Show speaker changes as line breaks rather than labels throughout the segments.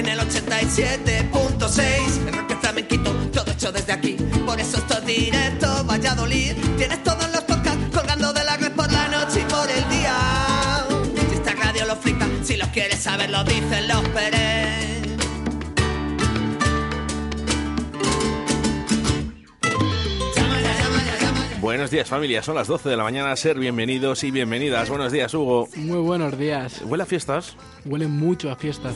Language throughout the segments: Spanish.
en el 87.6. El rock flamenquito, todo hecho desde aquí. Por eso esto es directo, Valladolid. Tienes todos los podcasts colgando de la red por la noche y por el día. Si esta radio lo flipa, si los quieres saber, lo dicen los Pérez.
Buenos días familia, son las 12 de la mañana, ser bienvenidos y bienvenidas. Buenos días Hugo.
Muy buenos días.
¿Huele a fiestas?
Huele mucho a fiestas.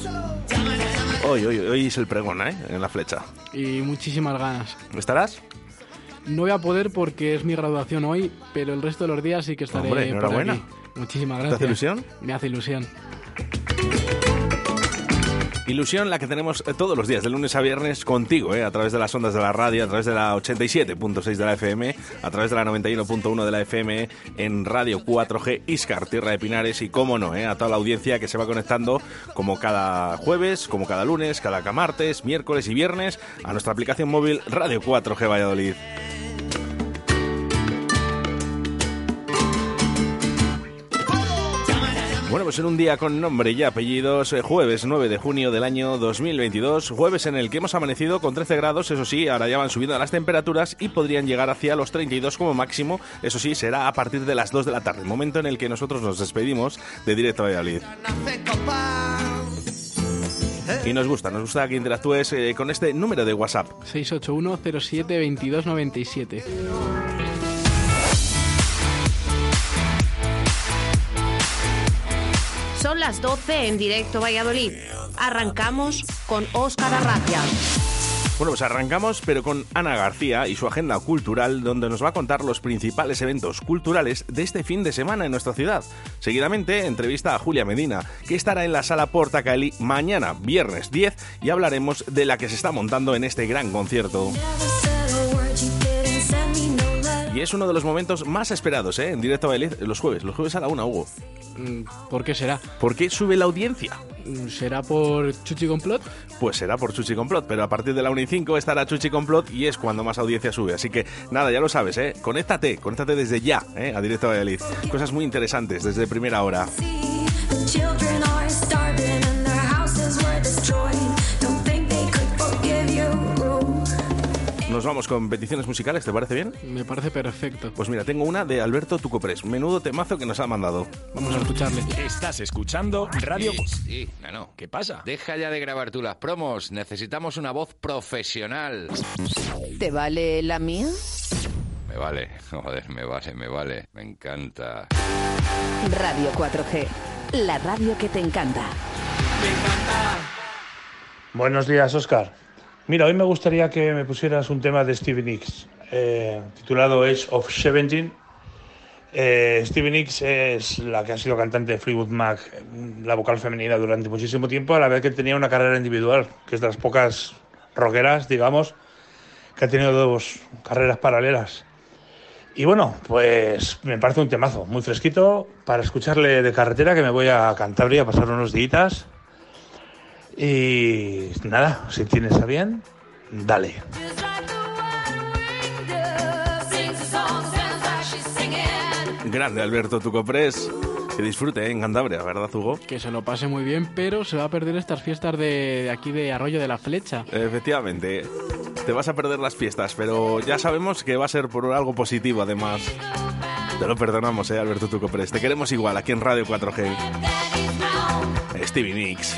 Hoy, hoy, hoy es el pregón, ¿eh? En la flecha.
Y muchísimas ganas.
¿Estarás?
No voy a poder porque es mi graduación hoy, pero el resto de los días sí que estaré
Hombre,
por aquí. Muchísimas
¿Te
gracias.
hace ilusión?
Me hace ilusión.
Ilusión la que tenemos eh, todos los días, de lunes a viernes, contigo, ¿eh? a través de las ondas de la radio, a través de la 87.6 de la FM, a través de la 91.1 de la FM, en Radio 4G Iscar, Tierra de Pinares, y cómo no, ¿eh? a toda la audiencia que se va conectando como cada jueves, como cada lunes, cada martes, miércoles y viernes a nuestra aplicación móvil Radio 4G Valladolid. Bueno, pues en un día con nombre y apellidos, eh, jueves 9 de junio del año 2022, jueves en el que hemos amanecido con 13 grados, eso sí, ahora ya van subiendo las temperaturas y podrían llegar hacia los 32 como máximo, eso sí, será a partir de las 2 de la tarde, momento en el que nosotros nos despedimos de Directo a Valladolid. Y nos gusta, nos gusta que interactúes eh, con este número de WhatsApp.
681 07 22
Son las 12 en directo Valladolid. Arrancamos con Óscar Arracia.
Bueno, pues arrancamos, pero con Ana García y su agenda cultural, donde nos va a contar los principales eventos culturales de este fin de semana en nuestra ciudad. Seguidamente, entrevista a Julia Medina, que estará en la sala Porta Caeli mañana, viernes 10, y hablaremos de la que se está montando en este gran concierto. Y es uno de los momentos más esperados, ¿eh? En directo a Valladolid, los jueves, los jueves a la una, Hugo.
Mm, ¿Por qué será?
¿Por qué sube la audiencia?
Mm, ¿Será por Chuchi Complot?
Pues será por Chuchi Complot, pero a partir de la 1 y 5 estará Chuchi Complot y es cuando más audiencia sube. Así que nada, ya lo sabes, ¿eh? Conéctate, conéctate desde ya, ¿eh? A Directo a Valladolid. Cosas muy interesantes desde primera hora.
Children are starving and their houses were destroyed.
Nos vamos con peticiones musicales, ¿te parece bien?
Me parece perfecto.
Pues mira, tengo una de Alberto Tucopres. Menudo temazo que nos ha mandado.
Vamos a escucharle.
Estás escuchando Radio...
Sí, sí, no,
¿Qué pasa?
Deja ya de grabar tú las promos. Necesitamos una voz profesional.
¿Te vale la mía?
Me vale, joder, me vale, me vale. Me encanta.
Radio 4G. La radio que te encanta.
Buenos días, Oscar. Mira, hoy me gustaría que me pusieras un tema de Stevie Nicks, eh, titulado Age of Seventeen. Eh, Stevie Nicks es la que ha sido cantante de Fleetwood Mac, la vocal femenina durante muchísimo tiempo, a la vez que tenía una carrera individual, que es de las pocas rockeras, digamos, que ha tenido dos carreras paralelas. Y bueno, pues me parece un temazo, muy fresquito, para escucharle de carretera, que me voy a Cantabria a pasar unos días. Y nada, si tienes a bien, dale.
Grande Alberto Tucopres. Que disfrute ¿eh? en Cantabria, ¿verdad, Hugo?
Que se lo pase muy bien, pero se va a perder estas fiestas de, de aquí de Arroyo de la Flecha.
Efectivamente. Te vas a perder las fiestas, pero ya sabemos que va a ser por algo positivo, además. Te lo perdonamos, ¿eh, Alberto Tucopres. Te queremos igual aquí en Radio 4G.
Daddy's found
Stevie Nicks.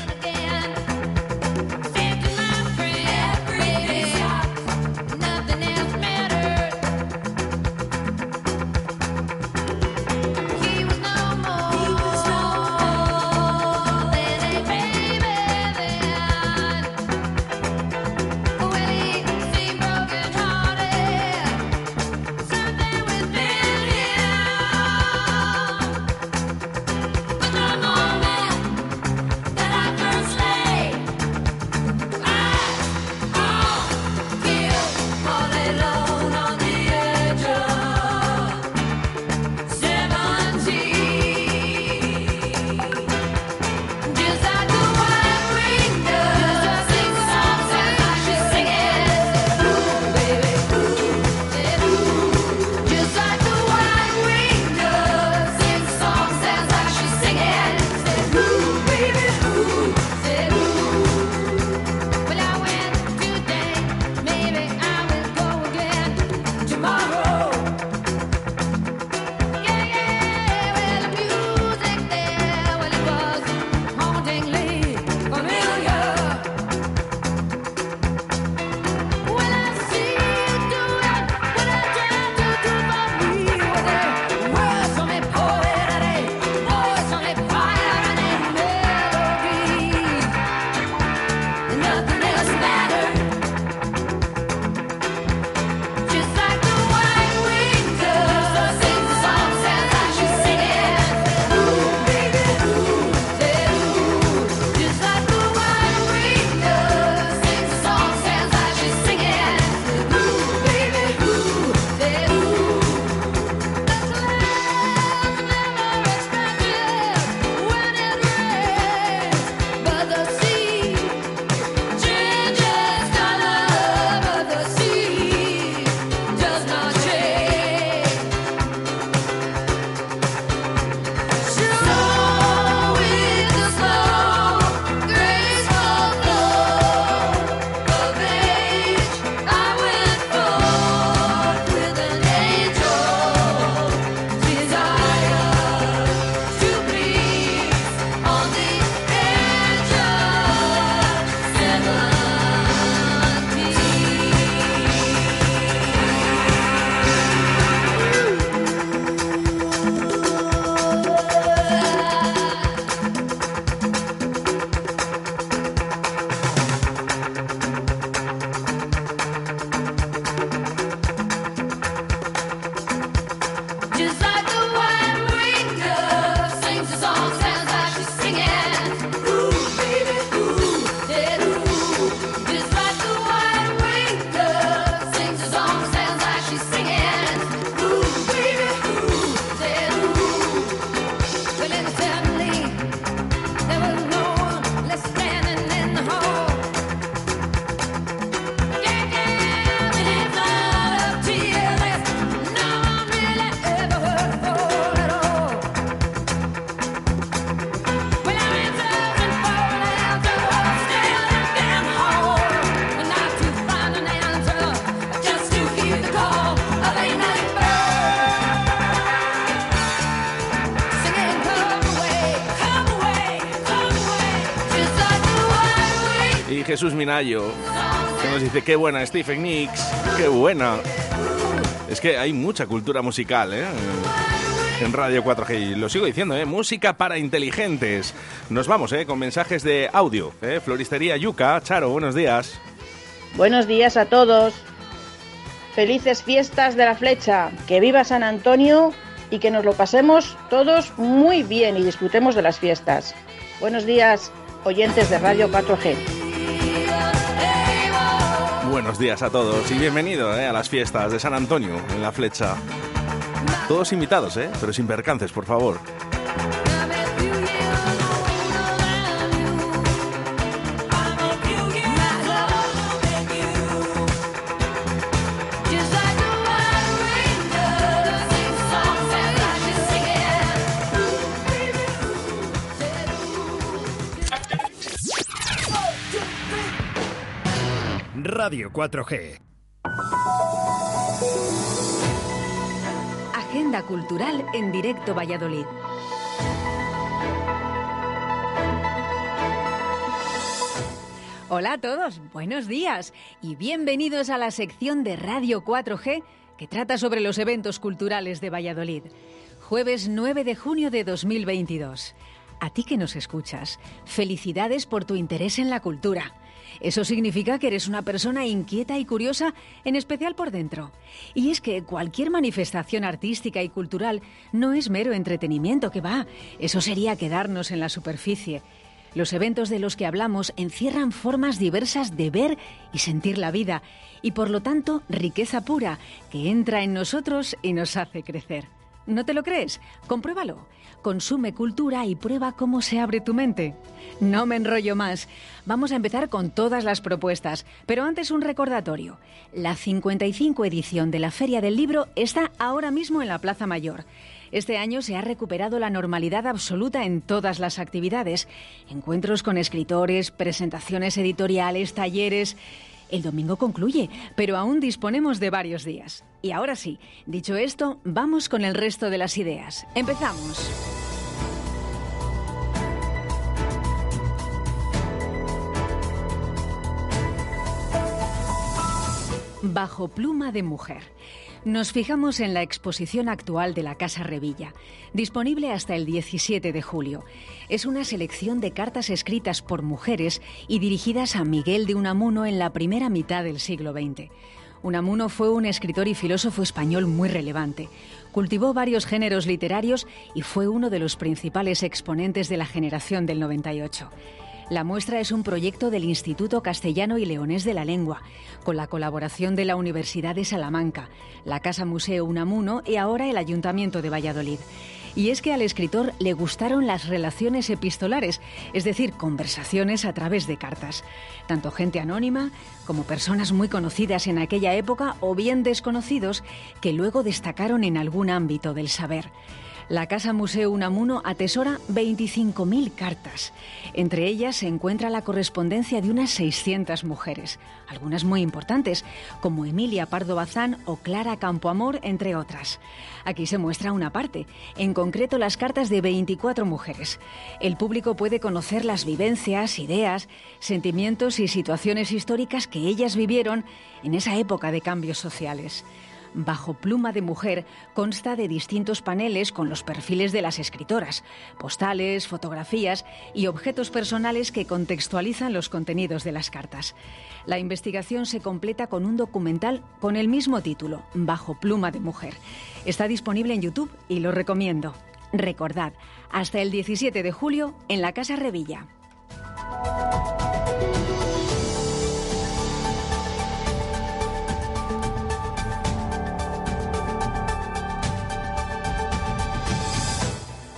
Jesús Minayo, que nos dice, qué buena Stephen Nicks, qué buena. Es que hay mucha cultura musical, ¿eh? En Radio 4G, y lo sigo diciendo, ¿eh? Música para inteligentes. Nos vamos, ¿eh? Con mensajes de audio, ¿eh? Floristería Yuca. Charo, buenos días.
Buenos días a todos. Felices fiestas de la flecha. Que viva San Antonio y que nos lo pasemos todos muy bien y disfrutemos de las fiestas. Buenos días, oyentes de Radio 4G.
Buenos días a todos y bienvenido ¿eh? a las fiestas de San Antonio en la flecha. Todos invitados, ¿eh? Pero sin percances, por favor.
Radio 4G.
Agenda cultural en directo Valladolid. Hola a todos, buenos días y bienvenidos a la sección de Radio 4G que trata sobre los eventos culturales de Valladolid. Jueves 9 de junio de 2022. A ti que nos escuchas, felicidades por tu interés en la cultura. Eso significa que eres una persona inquieta y curiosa, en especial por dentro. Y es que cualquier manifestación artística y cultural no es mero entretenimiento que va. Eso sería quedarnos en la superficie. Los eventos de los que hablamos encierran formas diversas de ver y sentir la vida y por lo tanto riqueza pura que entra en nosotros y nos hace crecer. ¿No te lo crees? Compruébalo. Consume cultura y prueba cómo se abre tu mente. No me enrollo más. Vamos a empezar con todas las propuestas, pero antes un recordatorio. La 55 edición de la Feria del Libro está ahora mismo en la Plaza Mayor. Este año se ha recuperado la normalidad absoluta en todas las actividades. Encuentros con escritores, presentaciones editoriales, talleres. El domingo concluye, pero aún disponemos de varios días. Y ahora sí, dicho esto, vamos con el resto de las ideas. Empezamos. Bajo pluma de mujer. Nos fijamos en la exposición actual de la Casa Revilla, disponible hasta el 17 de julio. Es una selección de cartas escritas por mujeres y dirigidas a Miguel de Unamuno en la primera mitad del siglo XX. Unamuno fue un escritor y filósofo español muy relevante. Cultivó varios géneros literarios y fue uno de los principales exponentes de la generación del 98. La muestra es un proyecto del Instituto Castellano y Leonés de la Lengua, con la colaboración de la Universidad de Salamanca, la Casa Museo Unamuno y ahora el Ayuntamiento de Valladolid. Y es que al escritor le gustaron las relaciones epistolares, es decir, conversaciones a través de cartas. Tanto gente anónima como personas muy conocidas en aquella época o bien desconocidos que luego destacaron en algún ámbito del saber. La Casa Museo Unamuno atesora 25.000 cartas. Entre ellas se encuentra la correspondencia de unas 600 mujeres, algunas muy importantes, como Emilia Pardo Bazán o Clara Campoamor, entre otras. Aquí se muestra una parte, en concreto las cartas de 24 mujeres. El público puede conocer las vivencias, ideas, sentimientos y situaciones históricas que ellas vivieron en esa época de cambios sociales. Bajo pluma de mujer consta de distintos paneles con los perfiles de las escritoras, postales, fotografías y objetos personales que contextualizan los contenidos de las cartas. La investigación se completa con un documental con el mismo título, Bajo pluma de mujer. Está disponible en YouTube y lo recomiendo. Recordad, hasta el 17 de julio en la Casa Revilla.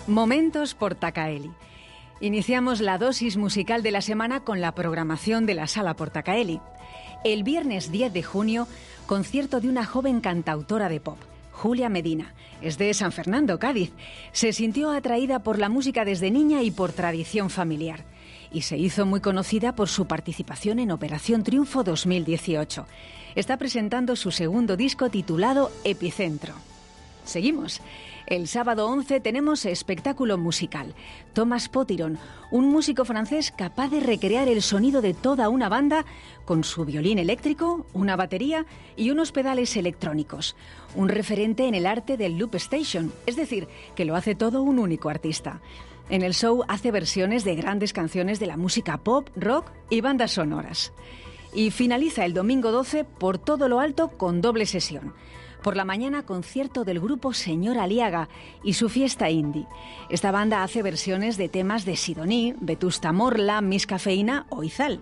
Momentos por Tacaeli. Iniciamos la dosis musical de la semana con la programación de la Sala Portacaeli. El viernes 10 de junio, concierto de una joven cantautora de pop, Julia Medina. Es de San Fernando, Cádiz. Se sintió atraída por la música desde niña y por tradición familiar. Y se hizo muy conocida por su participación en Operación Triunfo 2018. Está presentando su segundo disco titulado Epicentro. Seguimos. El sábado 11 tenemos espectáculo musical. Thomas Potiron, un músico francés capaz de recrear el sonido de toda una banda con su violín eléctrico, una batería y unos pedales electrónicos. Un referente en el arte del loop station, es decir, que lo hace todo un único artista. En el show hace versiones de grandes canciones de la música pop, rock y bandas sonoras. Y finaliza el domingo 12 por todo lo alto con doble sesión. Por la mañana, concierto del grupo Señor Aliaga y su fiesta indie. Esta banda hace versiones de temas de Sidoní, Vetusta Morla, Miss Cafeína o Izal.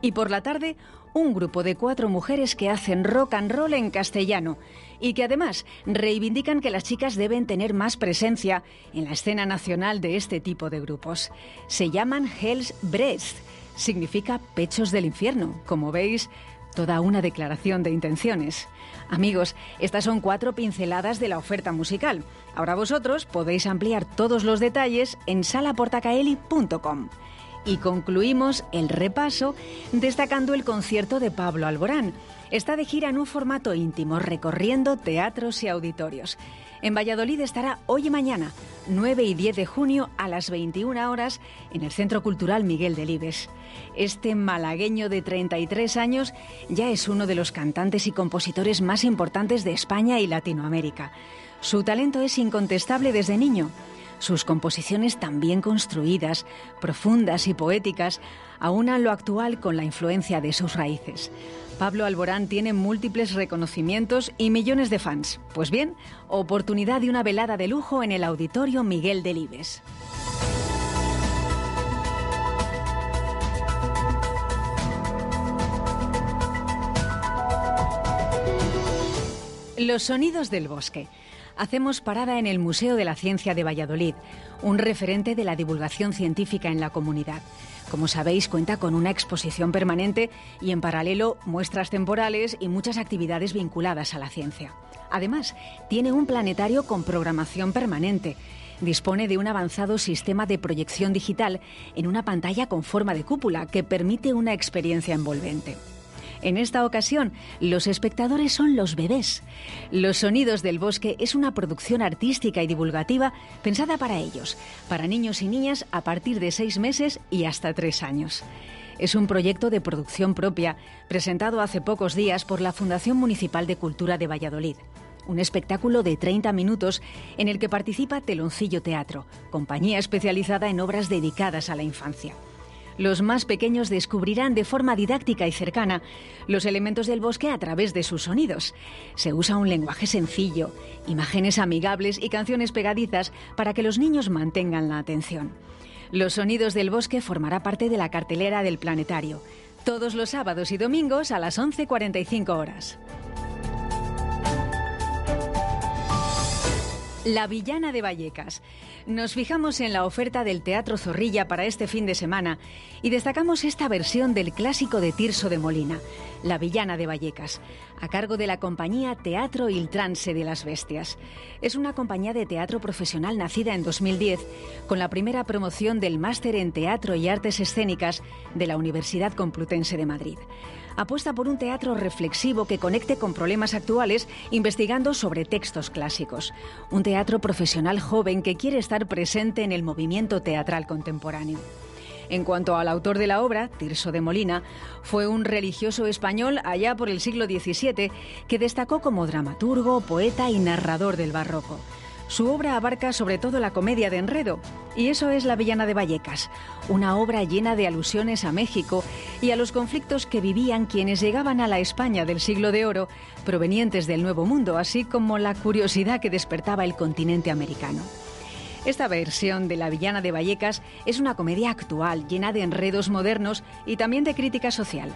Y por la tarde, un grupo de cuatro mujeres que hacen rock and roll en castellano y que además reivindican que las chicas deben tener más presencia en la escena nacional de este tipo de grupos. Se llaman Hell's Breast, significa pechos del infierno. Como veis, toda una declaración de intenciones. Amigos, estas son cuatro pinceladas de la oferta musical. Ahora vosotros podéis ampliar todos los detalles en salaportacaeli.com. Y concluimos el repaso destacando el concierto de Pablo Alborán. Está de gira en un formato íntimo, recorriendo teatros y auditorios. En Valladolid estará hoy y mañana, 9 y 10 de junio a las 21 horas, en el Centro Cultural Miguel Delibes. Este malagueño de 33 años ya es uno de los cantantes y compositores más importantes de España y Latinoamérica. Su talento es incontestable desde niño. Sus composiciones tan bien construidas, profundas y poéticas aunan lo actual con la influencia de sus raíces. Pablo Alborán tiene múltiples reconocimientos y millones de fans. Pues bien, oportunidad de una velada de lujo en el Auditorio Miguel Delibes. Los sonidos del bosque. Hacemos parada en el Museo de la Ciencia de Valladolid, un referente de la divulgación científica en la comunidad. Como sabéis, cuenta con una exposición permanente y en paralelo muestras temporales y muchas actividades vinculadas a la ciencia. Además, tiene un planetario con programación permanente. Dispone de un avanzado sistema de proyección digital en una pantalla con forma de cúpula que permite una experiencia envolvente. En esta ocasión, los espectadores son los bebés. Los Sonidos del Bosque es una producción artística y divulgativa pensada para ellos, para niños y niñas a partir de seis meses y hasta tres años. Es un proyecto de producción propia, presentado hace pocos días por la Fundación Municipal de Cultura de Valladolid. Un espectáculo de 30 minutos en el que participa Teloncillo Teatro, compañía especializada en obras dedicadas a la infancia. Los más pequeños descubrirán de forma didáctica y cercana los elementos del bosque a través de sus sonidos. Se usa un lenguaje sencillo, imágenes amigables y canciones pegadizas para que los niños mantengan la atención. Los sonidos del bosque formará parte de la cartelera del planetario, todos los sábados y domingos a las 11.45 horas. La Villana de Vallecas. Nos fijamos en la oferta del Teatro Zorrilla para este fin de semana y destacamos esta versión del clásico de Tirso de Molina, La Villana de Vallecas, a cargo de la compañía Teatro Il Trance de las Bestias. Es una compañía de teatro profesional nacida en 2010 con la primera promoción del Máster en Teatro y Artes Escénicas de la Universidad Complutense de Madrid apuesta por un teatro reflexivo que conecte con problemas actuales investigando sobre textos clásicos. Un teatro profesional joven que quiere estar presente en el movimiento teatral contemporáneo. En cuanto al autor de la obra, Tirso de Molina, fue un religioso español allá por el siglo XVII que destacó como dramaturgo, poeta y narrador del barroco. Su obra abarca sobre todo la comedia de enredo, y eso es La Villana de Vallecas, una obra llena de alusiones a México y a los conflictos que vivían quienes llegaban a la España del siglo de oro, provenientes del Nuevo Mundo, así como la curiosidad que despertaba el continente americano. Esta versión de La Villana de Vallecas es una comedia actual, llena de enredos modernos y también de crítica social.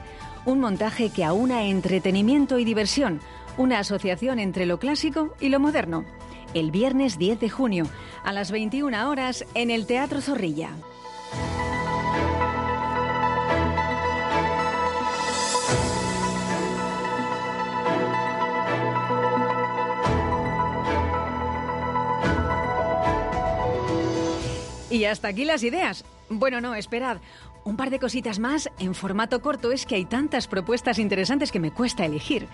Un montaje que aúna entretenimiento y diversión, una asociación entre lo clásico y lo moderno el viernes 10 de junio a las 21 horas en el Teatro Zorrilla. Y hasta aquí las ideas. Bueno, no, esperad. un par de cositas más en formato corto. Es que hay tantas propuestas interesantes que me cuesta elegir.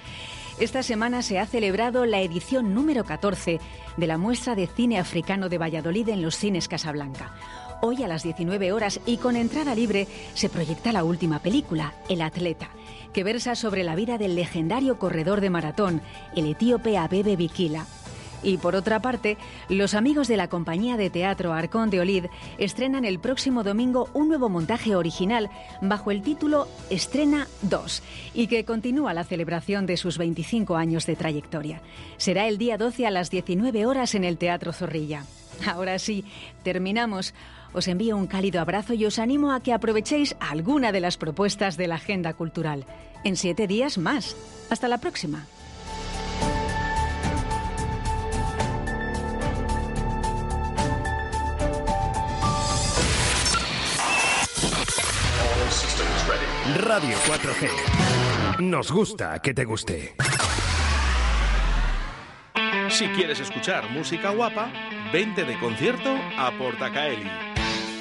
Esta semana se ha celebrado la edición número 14 de la muestra de cine africano de Valladolid en los cines Casablanca. Hoy a las 19 horas y con entrada libre se proyecta la última película, El Atleta, que versa sobre la vida del legendario corredor de maratón, el etíope Abebe Bikila. Y por otra parte, los amigos de la compañía de teatro Arcón de Olid estrenan el próximo domingo un nuevo montaje original bajo el título Estrena 2 y que continúa la celebración de sus 25 años de trayectoria. Será el día 12 a las 19 horas en el Teatro Zorrilla. Ahora sí, terminamos. Os envío un cálido abrazo y os animo a que aprovechéis alguna de las propuestas de la agenda cultural. En siete días más. Hasta la próxima.
Radio 4G. Nos gusta que te guste.
Si quieres escuchar música guapa, vente de concierto a Portacaeli.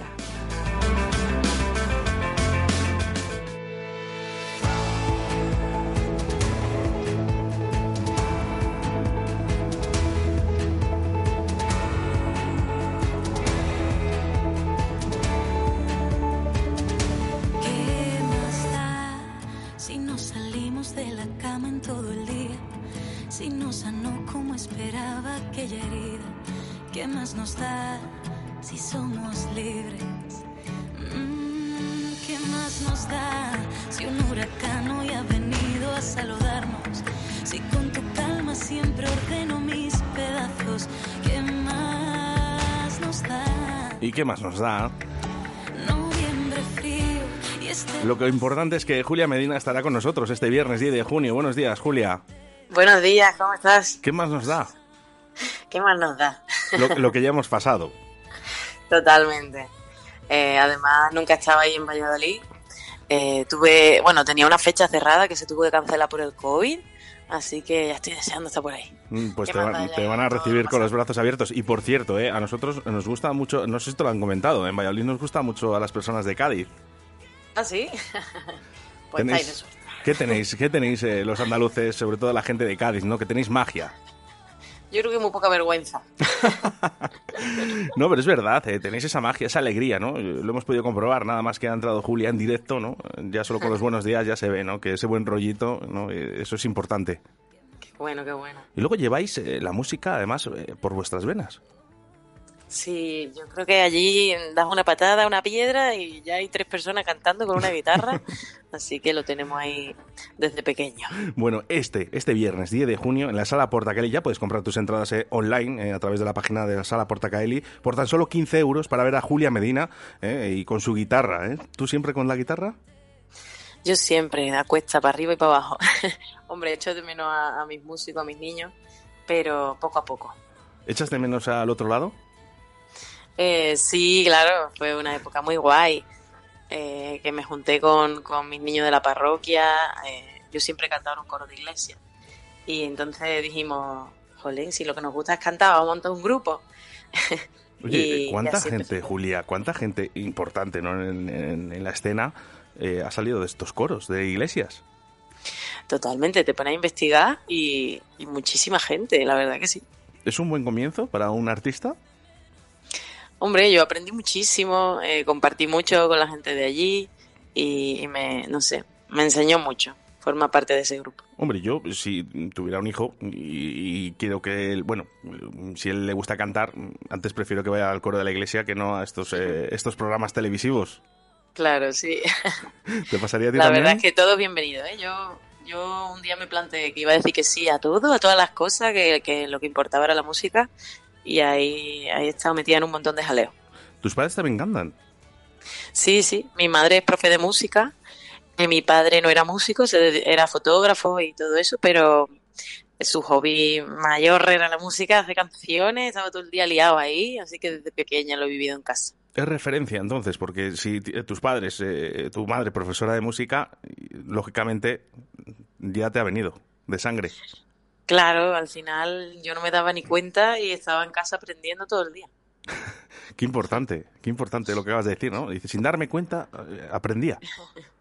감사합니다. Qué más nos da? Noviembre frío y este
Lo que importante es que Julia Medina estará con nosotros este viernes 10 de junio. Buenos días, Julia.
Buenos días, ¿cómo estás?
¿Qué más nos da?
¿Qué más nos da?
Lo, lo que ya hemos pasado.
Totalmente. Eh, además, nunca estaba ahí en Valladolid. Eh, tuve, bueno, tenía una fecha cerrada que se tuvo que cancelar por el COVID, así que ya estoy deseando estar por ahí.
Mm, Pues
¿Qué
te, te van a recibir con los brazos abiertos. Y por cierto, eh, a nosotros nos gusta mucho, no sé si te lo han comentado, en Valladolid nos gusta mucho a las personas de Cádiz.
¿Ah, sí? pues
Tenéis-. ¿Qué tenéis, qué tenéis eh, los andaluces, sobre todo la gente de Cádiz, ¿no? Que tenéis magia.
Yo creo que muy poca vergüenza.
No, pero es verdad, eh, tenéis esa magia, esa alegría, ¿no? Eh, Lo hemos podido comprobar, nada más que ha entrado Julia en directo, ¿no? Ya solo con los buenos días ya se ve, ¿no? Que ese buen rollito, ¿no? Eh, Eso es importante.
Qué bueno, qué bueno.
Y luego lleváis eh, la música, además, eh, por vuestras venas.
Sí, yo creo que allí das una patada una piedra y ya hay tres personas cantando con una guitarra, así que lo tenemos ahí desde pequeño.
Bueno, este, este viernes 10 de junio en la Sala Portacaeli ya puedes comprar tus entradas eh, online eh, a través de la página de la Sala Portacaeli por tan solo 15 euros para ver a Julia Medina eh, y con su guitarra. ¿eh? ¿Tú siempre con la guitarra?
Yo siempre, a cuesta, para arriba y para abajo. Hombre, echo de menos a, a mis músicos, a mis niños, pero poco a poco.
¿Echas de menos al otro lado?
Eh, sí, claro, fue una época muy guay. eh, que me junté con, con mis niños de la parroquia. eh, yo siempre he cantado en un coro de iglesia. Y entonces dijimos, jolín, si lo que nos gusta es cantar, vamos a montar un grupo.
Oye,
Y
¿cuánta gente, Julia, cuánta gente importante ¿no? en, en- en la escena eh, ha salido de estos coros, de iglesias?
Totalmente, te pones a investigar y, y muchísima gente, la verdad que sí.
¿Es un buen comienzo para un artista?
Hombre, yo aprendí muchísimo, eh, compartí mucho con la gente de allí y, y me, no sé, me enseñó mucho. Forma parte de ese grupo.
Hombre, yo si tuviera un hijo y, y quiero que él, bueno, si él le gusta cantar, antes prefiero que vaya al coro de la iglesia que no a estos, eh, estos programas televisivos.
Claro, sí.
¿Te pasaría a ti
La
también?
verdad es que todo bienvenido, ¿eh? Yo, yo un día me planteé que iba a decir que sí a todo, a todas las cosas, que, que lo que importaba era la música y ahí, ahí he estado metida en un montón de jaleo.
¿Tus padres también cantan?
Sí, sí, mi madre es profe de música, eh, mi padre no era músico, era fotógrafo y todo eso, pero su hobby mayor era la música, hace canciones, estaba todo el día liado ahí, así que desde pequeña lo he vivido en casa.
Es referencia entonces, porque si t- tus padres, eh, tu madre profesora de música, y, lógicamente ya te ha venido de sangre.
Claro, al final yo no me daba ni cuenta y estaba en casa aprendiendo todo el día.
Qué importante, qué importante lo que acabas de decir, ¿no? Dice, sin darme cuenta, eh, aprendía.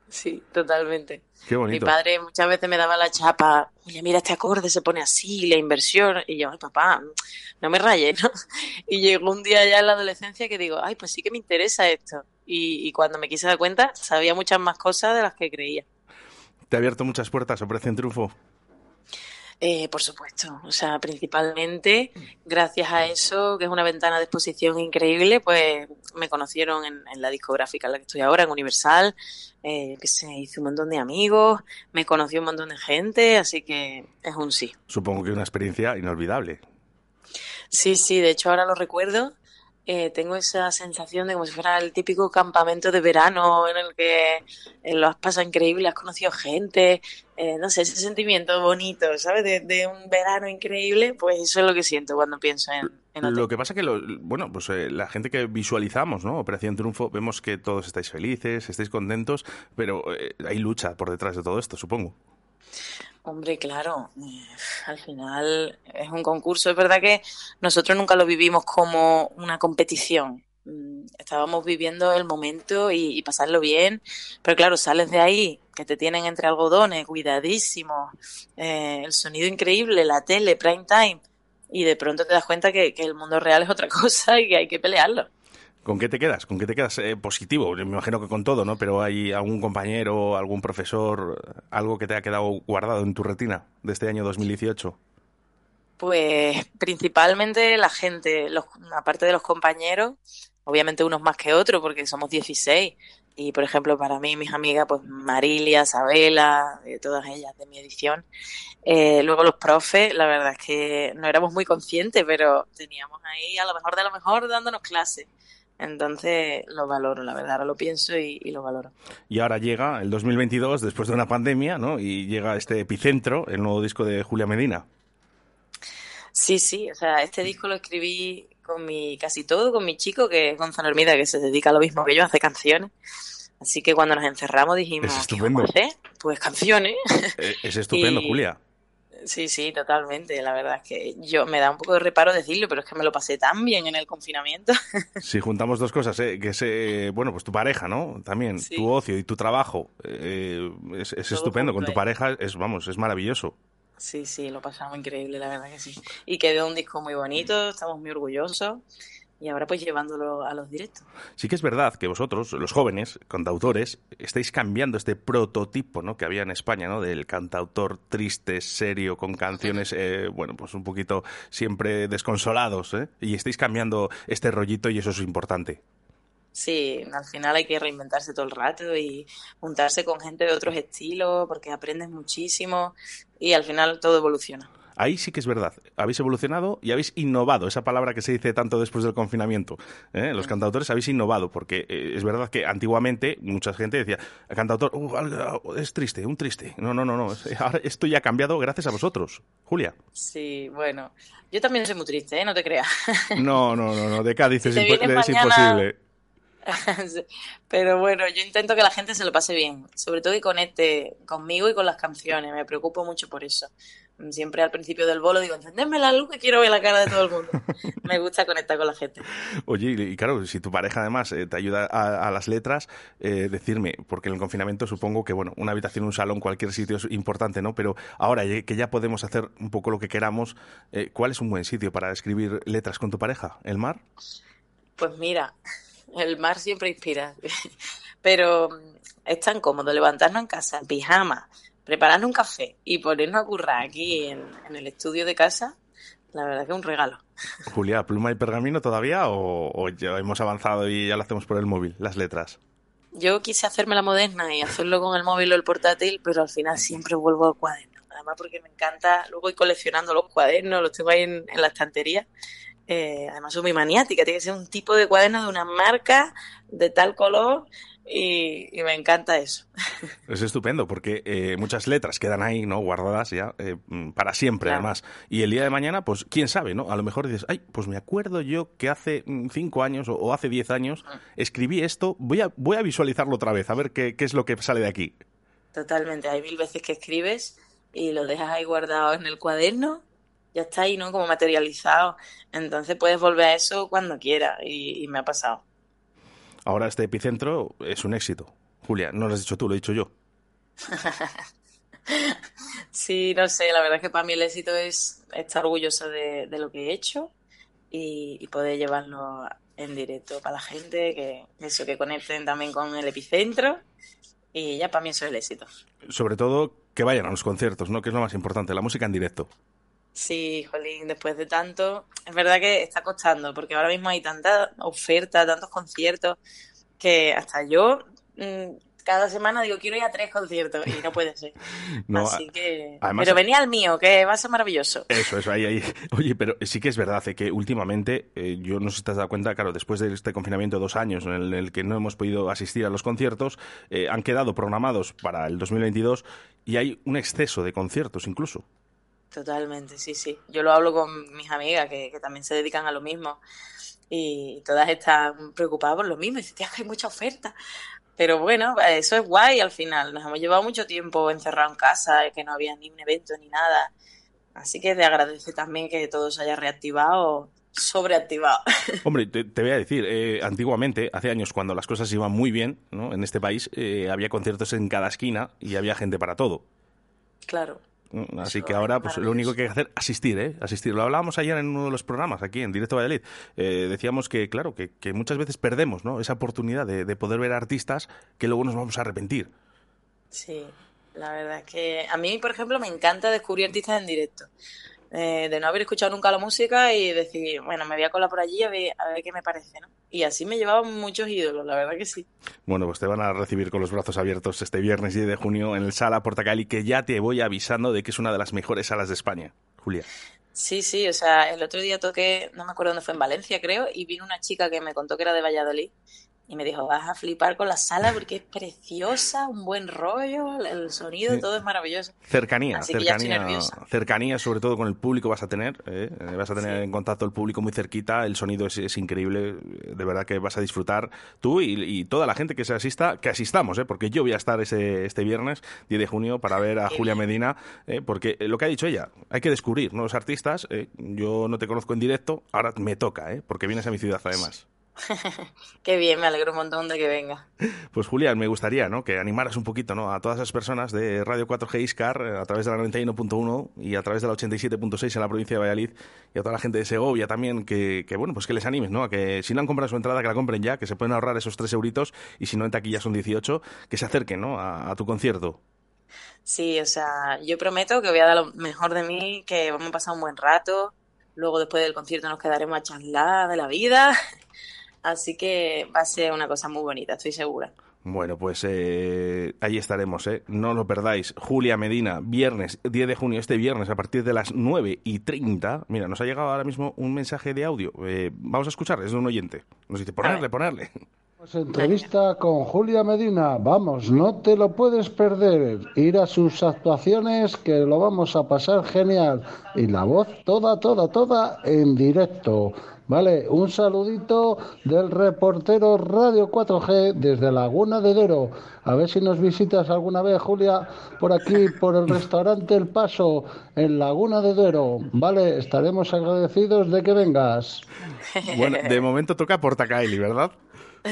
Sí, totalmente.
Qué
Mi
bonito.
padre muchas veces me daba la chapa, oye, mira, este acorde se pone así, la inversión, y yo, ay, papá, no me rayes, ¿no? Y llegó un día ya en la adolescencia que digo, ay, pues sí que me interesa esto. Y, y cuando me quise dar cuenta, sabía muchas más cosas de las que creía.
¿Te ha abierto muchas puertas Operación Triunfo?
Eh, por supuesto, o sea, principalmente gracias a eso, que es una ventana de exposición increíble, pues me conocieron en, en la discográfica en la que estoy ahora, en Universal, eh, que se hizo un montón de amigos, me conoció un montón de gente, así que es un sí.
Supongo que una experiencia inolvidable.
Sí, sí, de hecho ahora lo recuerdo. Eh, tengo esa sensación de como si fuera el típico campamento de verano en el que eh, lo has pasado increíble, has conocido gente, eh, no sé, ese sentimiento bonito, ¿sabes? De, de un verano increíble, pues eso es lo que siento cuando pienso en, en hotel.
Lo que pasa que, lo- bueno, pues eh, la gente que visualizamos, ¿no? Operación Triunfo, vemos que todos estáis felices, estáis contentos, pero hay lucha por detrás de todo esto, supongo.
Hombre, claro, eh, al final es un concurso. Es verdad que nosotros nunca lo vivimos como una competición. Mm, Estábamos viviendo el momento y, pasarlo bien, pero claro, sales de ahí, que te tienen entre algodones, cuidadísimo, eh, el sonido increíble, la tele, prime time, y de pronto te das cuenta que, que el mundo real es otra cosa y que hay que pelearlo.
¿Con qué te quedas? ¿Con qué te quedas eh, positivo? Me imagino que con todo, ¿no? Pero hay algún compañero, algún profesor, algo que te ha quedado guardado en tu retina de este año 2018.
Pues principalmente la gente, los, aparte de los compañeros, obviamente unos más que otros porque somos 16. Y por ejemplo, para mí, mis amigas, pues Marilia, Sabela, eh, todas ellas de mi edición. Eh, luego los profes, la verdad es que no éramos muy conscientes, pero teníamos ahí a lo mejor de lo mejor dándonos clases. Entonces lo valoro, la verdad, ahora lo pienso y, y lo valoro.
Y ahora llega el 2022, después de una pandemia, ¿no? Y llega este epicentro, el nuevo disco de Julia Medina.
Sí, sí, o sea, este disco lo escribí con mi, casi todo con mi chico, que es Gonzalo Hermida, que se dedica a lo mismo que yo, hace canciones. Así que cuando nos encerramos dijimos,
Es
¿qué
estupendo.
vamos a hacer? Pues canciones.
Es estupendo,
Y-
Julia.
Sí, sí, totalmente. La verdad es que yo me da un poco de reparo decirlo, pero es que me lo pasé tan bien en el confinamiento.
Si juntamos dos cosas, ¿eh? que es, eh, bueno, pues tu pareja, ¿no? También,
Sí.
tu ocio y tu trabajo. eh, es estupendo. Con tu pareja es, vamos, es maravilloso.
Sí, sí, lo pasamos increíble, la verdad que sí. Y quedó un disco muy bonito, estamos muy orgullosos. Y ahora pues llevándolo a los directos.
Sí que es verdad que vosotros, los jóvenes cantautores, estáis cambiando este prototipo ¿no? que había en España, ¿no? Del cantautor triste, serio, con canciones, eh, bueno, pues un poquito siempre desconsolados, ¿eh? Y estáis cambiando este rollito y eso es importante.
Sí, al final hay que reinventarse todo el rato y juntarse con gente de otros estilos porque aprendes muchísimo y al final todo evoluciona.
Ahí sí que es verdad. Habéis evolucionado y habéis innovado, esa palabra que se dice tanto después del confinamiento. ¿eh? Los cantautores habéis innovado, porque eh, es verdad que antiguamente mucha gente decía, cantautor, uh, es triste, un triste. No, no, no, no. Ahora esto ya ha cambiado gracias a vosotros. Julia.
Sí, bueno, yo también soy muy triste, ¿eh? No te creas.
No, no, no, no. De Cádiz es,
Si
impo- es
mañana-
imposible.
Sí, Pero bueno, yo intento que la gente se lo pase bien, sobre todo que conecte conmigo y con las canciones, me preocupo mucho por eso. Siempre al principio del bolo digo, encendedme la luz que quiero ver la cara de todo el mundo. Me gusta conectar con la gente.
Oye, y claro, si tu pareja además eh, te ayuda a, a las letras, eh, decirme, porque en el confinamiento supongo que, bueno, una habitación, un salón, cualquier sitio es importante, ¿no? Pero ahora que ya podemos hacer un poco lo que queramos, eh, ¿cuál es un buen sitio para escribir letras con tu pareja? ¿El mar?
Pues mira, el mar siempre inspira. Pero mm, es tan cómodo levantarnos en casa, en pijama, prepararnos un café y ponernos a currar aquí en, en el estudio de casa. La verdad que es un regalo.
Julia, ¿pluma y pergamino todavía o, o ya hemos avanzado y ya lo hacemos por el móvil, las letras?
Yo quise hacerme la moderna y hacerlo con el móvil o el portátil, pero al final siempre vuelvo al cuaderno. Además porque me encanta, luego voy coleccionando los cuadernos, los tengo ahí en, en la estantería. Eh, además soy muy maniática, tiene que ser un tipo de cuaderno de una marca de tal color y, me encanta eso.
Es estupendo porque eh, muchas letras quedan ahí, ¿no? Guardadas ya eh, para siempre, además. Y el día de mañana, pues quién sabe, ¿no? A lo mejor dices, ay, pues me acuerdo yo que hace mm, cinco años o, hace diez años mm. escribí esto, voy a, voy a visualizarlo otra vez, a ver qué, qué es lo que sale de aquí.
Totalmente, hay mil veces que escribes y lo dejas ahí guardado en el cuaderno, ya está ahí, ¿no? Como materializado. Entonces puedes volver a eso cuando quieras y me ha pasado.
Ahora este epicentro es un éxito. Julia, no lo has dicho tú, lo he dicho yo.
sí, no sé, la verdad es que para mí el éxito es estar orgulloso de, lo que he hecho y, poder llevarlo en directo para la gente, que eso, que conecten también con el epicentro y ya para mí eso es el éxito.
Sobre todo que vayan a los conciertos, ¿no? Que es lo más importante, la música en directo.
Sí, Jolín, después de tanto, es verdad que está costando, porque ahora mismo hay tanta oferta, tantos conciertos, que hasta yo mm, cada semana digo, quiero ir a tres conciertos y no puede ser. Así que... pero venía al mío, que va a ser maravilloso.
Eso, eso, ahí, ahí. Oye, pero sí que es verdad eh, que últimamente, eh, yo no sé si te has dado cuenta, claro, después de este confinamiento de dos años en el, que no hemos podido asistir a los conciertos, eh, han quedado programados para el 2022 y hay un exceso de conciertos incluso.
Totalmente, sí, sí. Yo lo hablo con mis amigas que, también se dedican a lo mismo y todas están preocupadas por lo mismo. Y dicen, que hay mucha oferta. Pero bueno, eso es guay al final. Nos hemos llevado mucho tiempo encerrados en casa, que no había ni un evento ni nada. Así que te agradece también que todo se haya reactivado sobreactivado.
Hombre, te, voy a decir, eh, antiguamente, hace años, cuando las cosas iban muy bien ¿no? en este país, eh, había conciertos en cada esquina y había gente para todo.
Claro.
Así que ahora, pues lo único que hay que hacer, asistir, ¿eh? Asistir. Lo hablábamos ayer en uno de los programas, aquí en Directo Valladolid. Eh, decíamos que, claro, que, muchas veces perdemos, ¿no? Esa oportunidad de, de poder ver artistas que luego nos vamos a arrepentir.
Sí, la verdad es que a mí, por ejemplo, me encanta descubrir artistas en directo. Eh, de no haber escuchado nunca la música y decir, bueno, me voy a colar por allí a ver, a ver qué me parece, ¿no? Y así me llevaban muchos ídolos, la verdad que sí.
Bueno, pues te van a recibir con los brazos abiertos este viernes 10 de junio en el Sala Portacali, que ya te voy avisando de que es una de las mejores salas de España, Julia.
Sí, sí, o sea, el otro día toqué, no me acuerdo dónde fue, en Valencia creo, y vino una chica que me contó que era de Valladolid y me dijo, vas a flipar con la sala porque es preciosa, un buen rollo, el sonido, todo es maravilloso.
Cercanía, cercanía, cercanía sobre todo con el público vas a tener, ¿eh? Eh, vas a tener en contacto el público muy cerquita, el sonido es, increíble, de verdad que vas a disfrutar tú y, toda la gente que se asista, que asistamos, ¿eh? porque yo voy a estar ese, este viernes, 10 de junio, para ver a Julia Medina, ¿eh? porque lo que ha dicho ella, hay que descubrir nuevos artistas, yo no te conozco en directo, ahora me toca, porque vienes a mi ciudad además.
Qué bien, me alegro un montón de que venga.
Pues Julián, me gustaría ¿no? que animaras un poquito ¿no? a todas esas personas de Radio 4G Iscar eh, a través de la 91.1 y a través de la 87.6 en la provincia de Valladolid y a toda la gente de Segovia también que, bueno pues que les animes, ¿no? A que si no han comprado su entrada que la compren ya, que se pueden ahorrar esos 3 euritos y si no en taquilla son 18, que se acerquen ¿no? a, a tu concierto.
Sí, o sea, yo prometo que voy a dar lo mejor de mí, que vamos a pasar un buen rato. Luego, después del concierto, nos quedaremos a charlar de la vida Así que va a ser una cosa muy bonita, estoy segura.
Bueno, pues eh, ahí estaremos, ¿eh? No lo perdáis. Julia Medina, viernes 10 de junio, este viernes, a partir de las 9 y 30. Mira, nos ha llegado ahora mismo un mensaje de audio. Eh, vamos a escuchar, es de un oyente. Nos dice, ponerle, ponerle.
Pues entrevista con Julia Medina. Vamos, no te lo puedes perder. Ir a sus actuaciones, que lo vamos a pasar genial. Y la voz toda, toda, toda en directo. Vale, un saludito del reportero Radio 4G desde Laguna de Duero. A ver si nos visitas alguna vez, Julia, por aquí, por el restaurante El Paso, en Laguna de Duero. Vale, estaremos agradecidos de que vengas.
Bueno, de momento toca Portacaili, ¿verdad?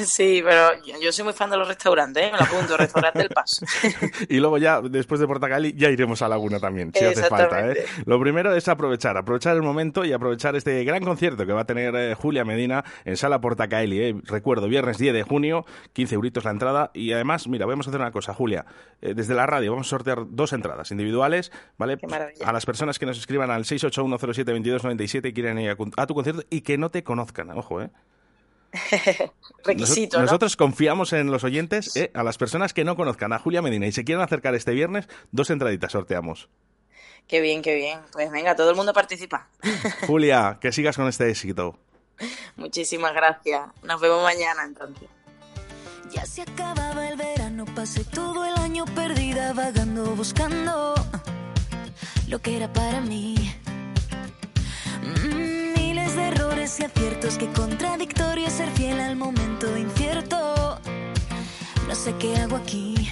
Sí, pero yo soy muy fan de los restaurantes, ¿eh? me lo apunto, restaurante El Paso.
y luego ya, después de Portacali, ya iremos a Laguna también, si hace falta. ¿eh? Lo primero es aprovechar, aprovechar el momento y aprovechar este gran concierto que va a tener eh, Julia Medina en Sala Portacali. ¿eh? Recuerdo, viernes 10 de junio, 15 euritos la entrada. Y además, mira, vamos a hacer una cosa, Julia. Eh, desde la radio vamos a sortear dos entradas individuales, ¿vale? A las personas que nos escriban al 681072297 y quieren ir a, a tu concierto y que no te conozcan, ojo, ¿eh?
Requisito.
Nosotros confiamos en los oyentes, eh, a las personas que no conozcan a Julia Medina y se quieran acercar este viernes, dos entraditas sorteamos.
Qué bien, qué bien. Pues venga, todo el mundo participa.
Julia, que sigas con este éxito.
Muchísimas gracias. Nos vemos mañana entonces.
Ya se acababa el verano, pasé todo el año perdida vagando, buscando lo que era para mí. Mm, errores y aciertos, que contradictorio ser fiel al momento incierto. No sé qué hago aquí.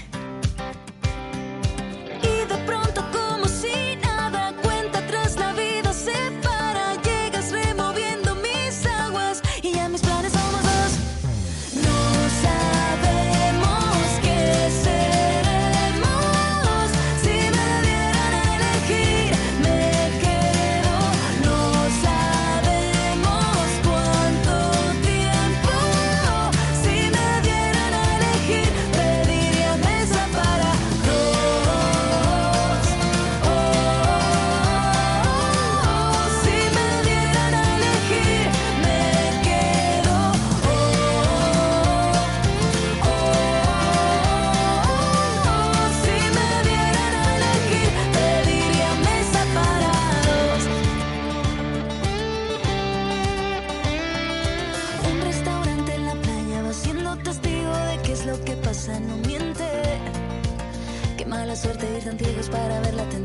Ciegos para ver la tentación.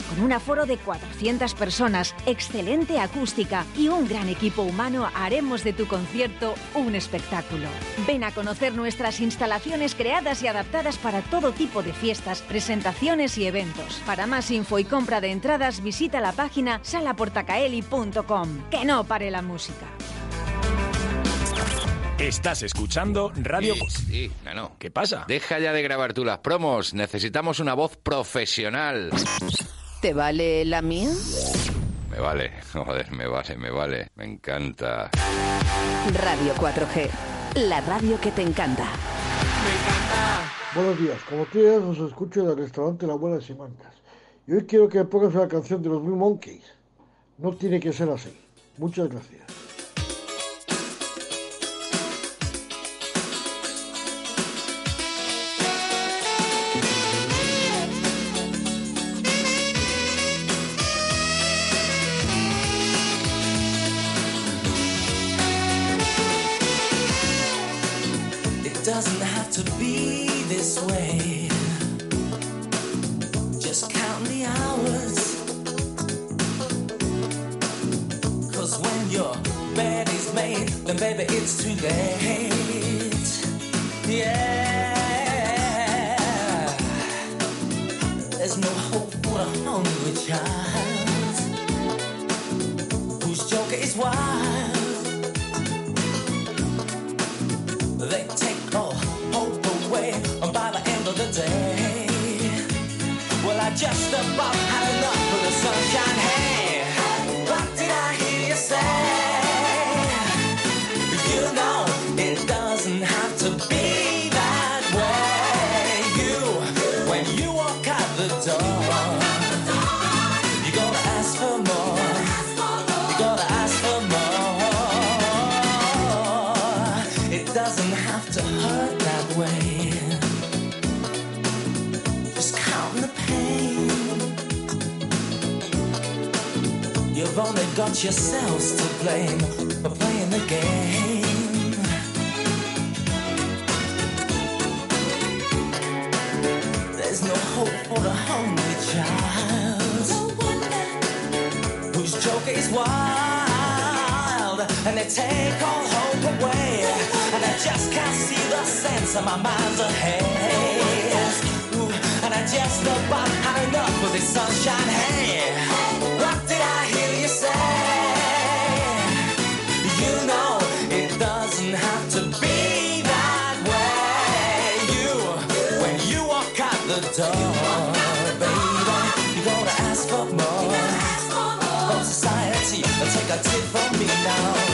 Con un aforo de 400 personas, excelente acústica y un gran equipo humano, haremos de tu concierto un espectáculo. Ven a conocer nuestras instalaciones creadas y adaptadas para todo tipo de fiestas, presentaciones y eventos. Para más info y compra de entradas, visita la página salaportacaeli.com. Que no pare la música.
Estás escuchando Radio...
Sí, sí, Nano.
¿Qué pasa?
Deja ya de grabar tú las promos. Necesitamos una voz profesional.
¿Te vale la mía?
Me vale, joder, me vale, me vale. Me encanta.
Radio 4G, la radio que te encanta.
Buenos días, como todos os escucho del restaurante La Abuela de Simancas. Y hoy quiero que me pongas una canción de los Blue Monkeys. No tiene que ser así. Muchas gracias.
Whose is wild, and they take all hope away. And I just can't see the sense of my mind's ahead. And I just about had enough of this sunshine. Hey, down.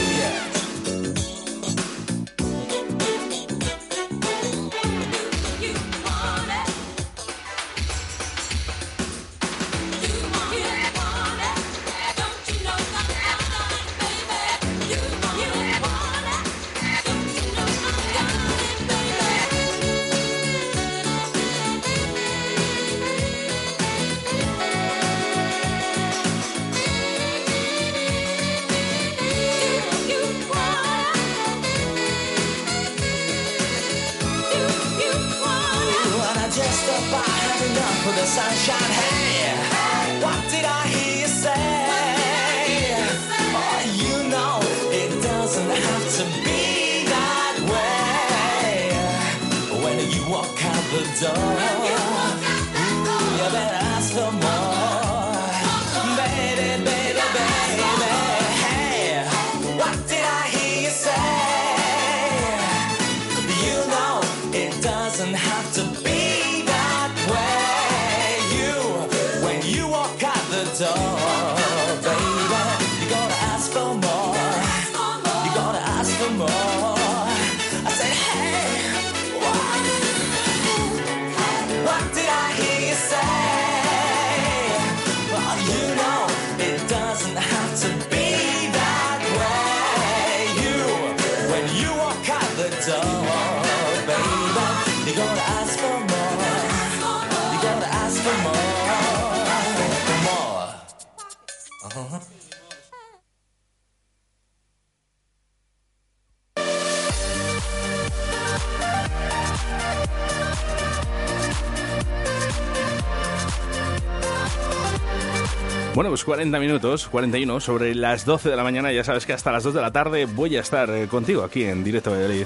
Bueno, pues 40 minutos, 41, sobre las 12 de la mañana. Ya sabes que hasta las 2 de la tarde voy a estar eh, contigo aquí en Directo Valladolid.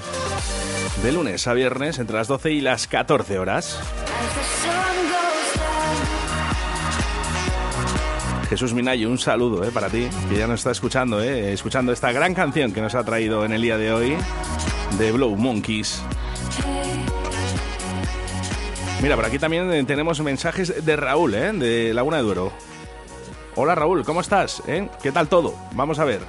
De lunes a viernes, entre las 12 y las 14 horas. Jesús Minayo, un saludo eh, para ti, que ya nos está escuchando, eh, escuchando esta gran canción que nos ha traído en el día de hoy, de Blow Monkeys. Mira, por aquí también tenemos mensajes de Raúl, de Laguna de Duero. Hola Raúl, ¿cómo estás? eh? ¿Qué tal todo? Vamos a ver.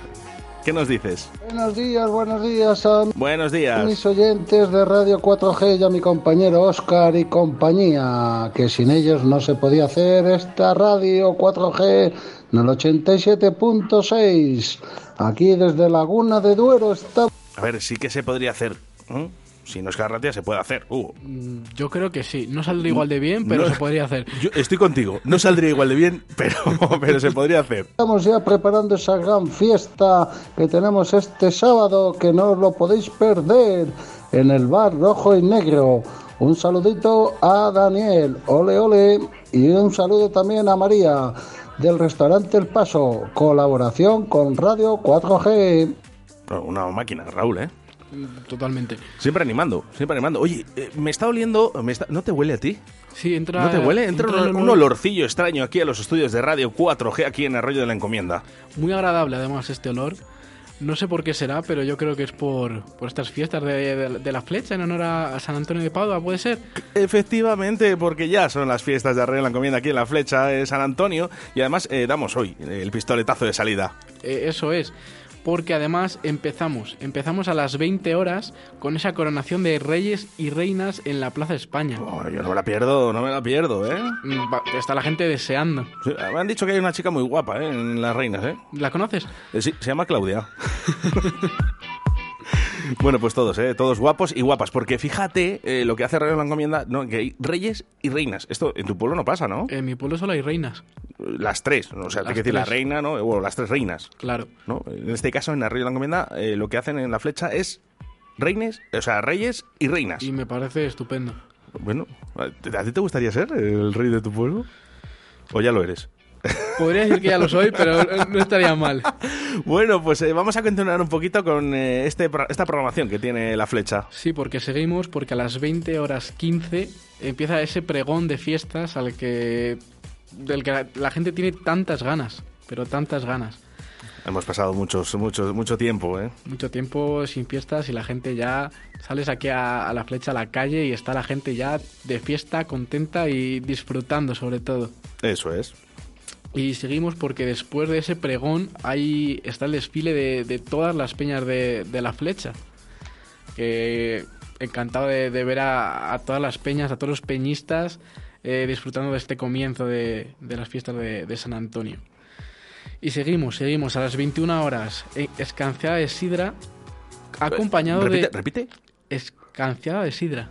¿Qué nos dices?
Buenos días, buenos días a
Buenos días.
mis oyentes de Radio 4G y a mi compañero Oscar y compañía, que sin ellos no se podía hacer esta Radio 4G en el 87.6. Aquí desde Laguna de Duero está...
A ver, sí que se podría hacer. ¿eh? Si no es Carratia, se puede hacer. Hugo.
Yo creo que sí. No saldría igual de bien, pero
No.
se podría hacer.
Yo estoy contigo. No saldría igual de bien, pero, pero se podría hacer.
Estamos ya preparando esa gran fiesta que tenemos este sábado, que no os lo podéis perder, en el bar rojo y negro. Un saludito a Daniel, ole ole, y un saludo también a María del restaurante El Paso, colaboración con Radio 4G.
Una máquina, Raúl, ¿eh?
Totalmente.
Siempre animando, siempre animando. Oye, eh, me está oliendo... me está- ¿No te huele a ti?
Sí, entra.
¿No te huele? Entra
entra
un, olorcillo extraño aquí a los estudios de Radio 4G aquí en Arroyo de la Encomienda.
Muy agradable, además, este olor. No sé por qué será, pero yo creo que es por, por estas fiestas de, de- de la flecha en honor a, a San Antonio de Padua, ¿puede ser?
Efectivamente, porque ya son las fiestas de Arroyo de la Encomienda aquí en la flecha de San Antonio y además eh, damos hoy el pistoletazo de salida.
Eh, eso es. Porque además empezamos, empezamos a las 20 horas con esa coronación de reyes y reinas en la Plaza España.
Oh, yo no me la pierdo, no me la pierdo, ¿eh?
Mm, Está la gente deseando.
Sí, me han dicho que hay una chica muy guapa ¿eh? en las reinas, ¿eh?
¿La conoces?
Eh, Sí, se llama Claudia. bueno, pues todos, ¿eh? Todos guapos y guapas, porque fíjate eh, lo que hace de la Encomienda, ¿no? que hay reyes y reinas. Esto en tu pueblo no pasa, ¿no?
En mi pueblo solo hay reinas.
Las tres, ¿no? o sea, hay que decir la reina, ¿no? O las tres reinas.
Claro.
¿no? En este caso, en Arroyo de la Encomienda, eh, lo que hacen en la flecha es reines, o sea, reyes y reinas.
Y me parece estupendo.
Bueno, ¿a ti te gustaría ser el rey de tu pueblo? ¿O ya lo eres?
Podría decir que ya lo soy, pero no estaría mal.
Bueno, pues eh, vamos a continuar un poquito con eh, este, esta programación que tiene la flecha.
Sí, porque seguimos, porque a las 20 horas 15 empieza ese pregón de fiestas al que del que la, la gente tiene tantas ganas, pero tantas ganas.
Hemos pasado muchos, muchos, mucho tiempo, ¿eh?
Mucho tiempo sin fiestas y la gente ya sales aquí a, a la flecha a la calle y está la gente ya de fiesta, contenta y disfrutando sobre todo.
Eso es.
Y seguimos porque después de ese pregón ahí está el desfile de, de todas las peñas de, de la flecha. Encantado de, de ver a, a todas las peñas, a todos los peñistas eh, disfrutando de este comienzo de, de las fiestas de, de San Antonio. Y seguimos, seguimos a las 21 horas. eh, Escanciada de sidra, acompañado
repite,
de...
repite.
Escanciada de sidra.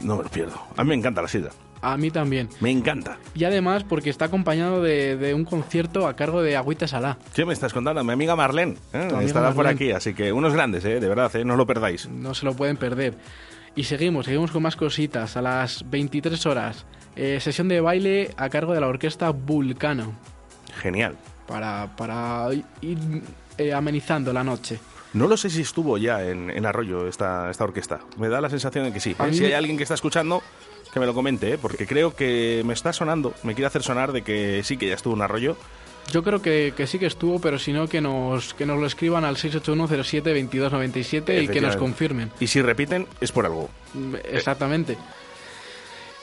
No me lo pierdo. A mí me encanta la sidra.
A mí también.
Me encanta.
Y además porque está acompañado de, de un concierto a cargo de Agüita Salá.
¿Qué me estás contando? Mi amiga Marlene ¿eh? Estará por aquí, así que unos grandes, ¿eh? De verdad, ¿eh? No lo perdáis.
No se lo pueden perder. Y seguimos, seguimos con más cositas. A las 23 horas, eh, sesión de baile a cargo de la orquesta Vulcano.
Genial.
Para, para ir eh, amenizando la noche.
No lo sé si estuvo ya en, en Arroyo esta, esta orquesta. Me da la sensación de que sí. ¿eh? Si hay alguien que está escuchando, que me lo comente, ¿eh? porque creo que me está sonando, me quiere hacer sonar de que sí que ya estuvo en Arroyo.
Yo creo que, que sí que estuvo, pero si no, que nos, que nos lo escriban al 68107-2297 y que nos confirmen.
Y si repiten, es por algo.
Mm, Exactamente.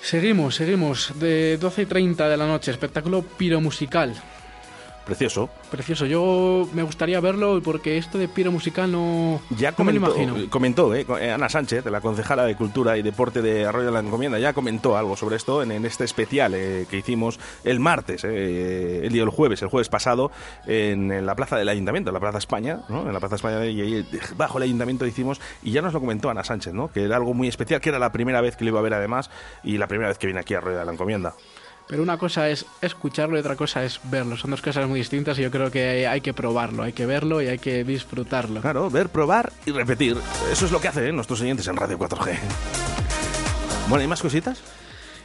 Seguimos, seguimos. De 12 y 30 de la noche, espectáculo piromusical.
Precioso.
Precioso. Yo me gustaría verlo porque esto de piro musical no,
Ya
no me lo
comentó,
imagino.
comentó eh, eh, Ana Sánchez, la concejala de Cultura y Deporte de Arroyo de la Encomienda, ya comentó algo sobre esto en, en este especial eh, que hicimos el martes, eh, el día del jueves, el jueves pasado, en, en la plaza del Ayuntamiento, en la Plaza España, ¿no? En la Plaza España, y ahí bajo el Ayuntamiento hicimos, y ya nos lo comentó Ana Sánchez, ¿no? Que era algo muy especial, que era la primera vez que lo iba a ver además, y la primera vez que viene aquí a Arroyo de la Encomienda.
Pero una cosa es escucharlo y otra cosa es verlo. Son dos cosas muy distintas y yo creo que hay que probarlo, hay que verlo y hay que disfrutarlo.
Claro, ver, probar y repetir. Eso es lo que hacen nuestros oyentes en Radio 4G. Bueno, ¿hay más cositas?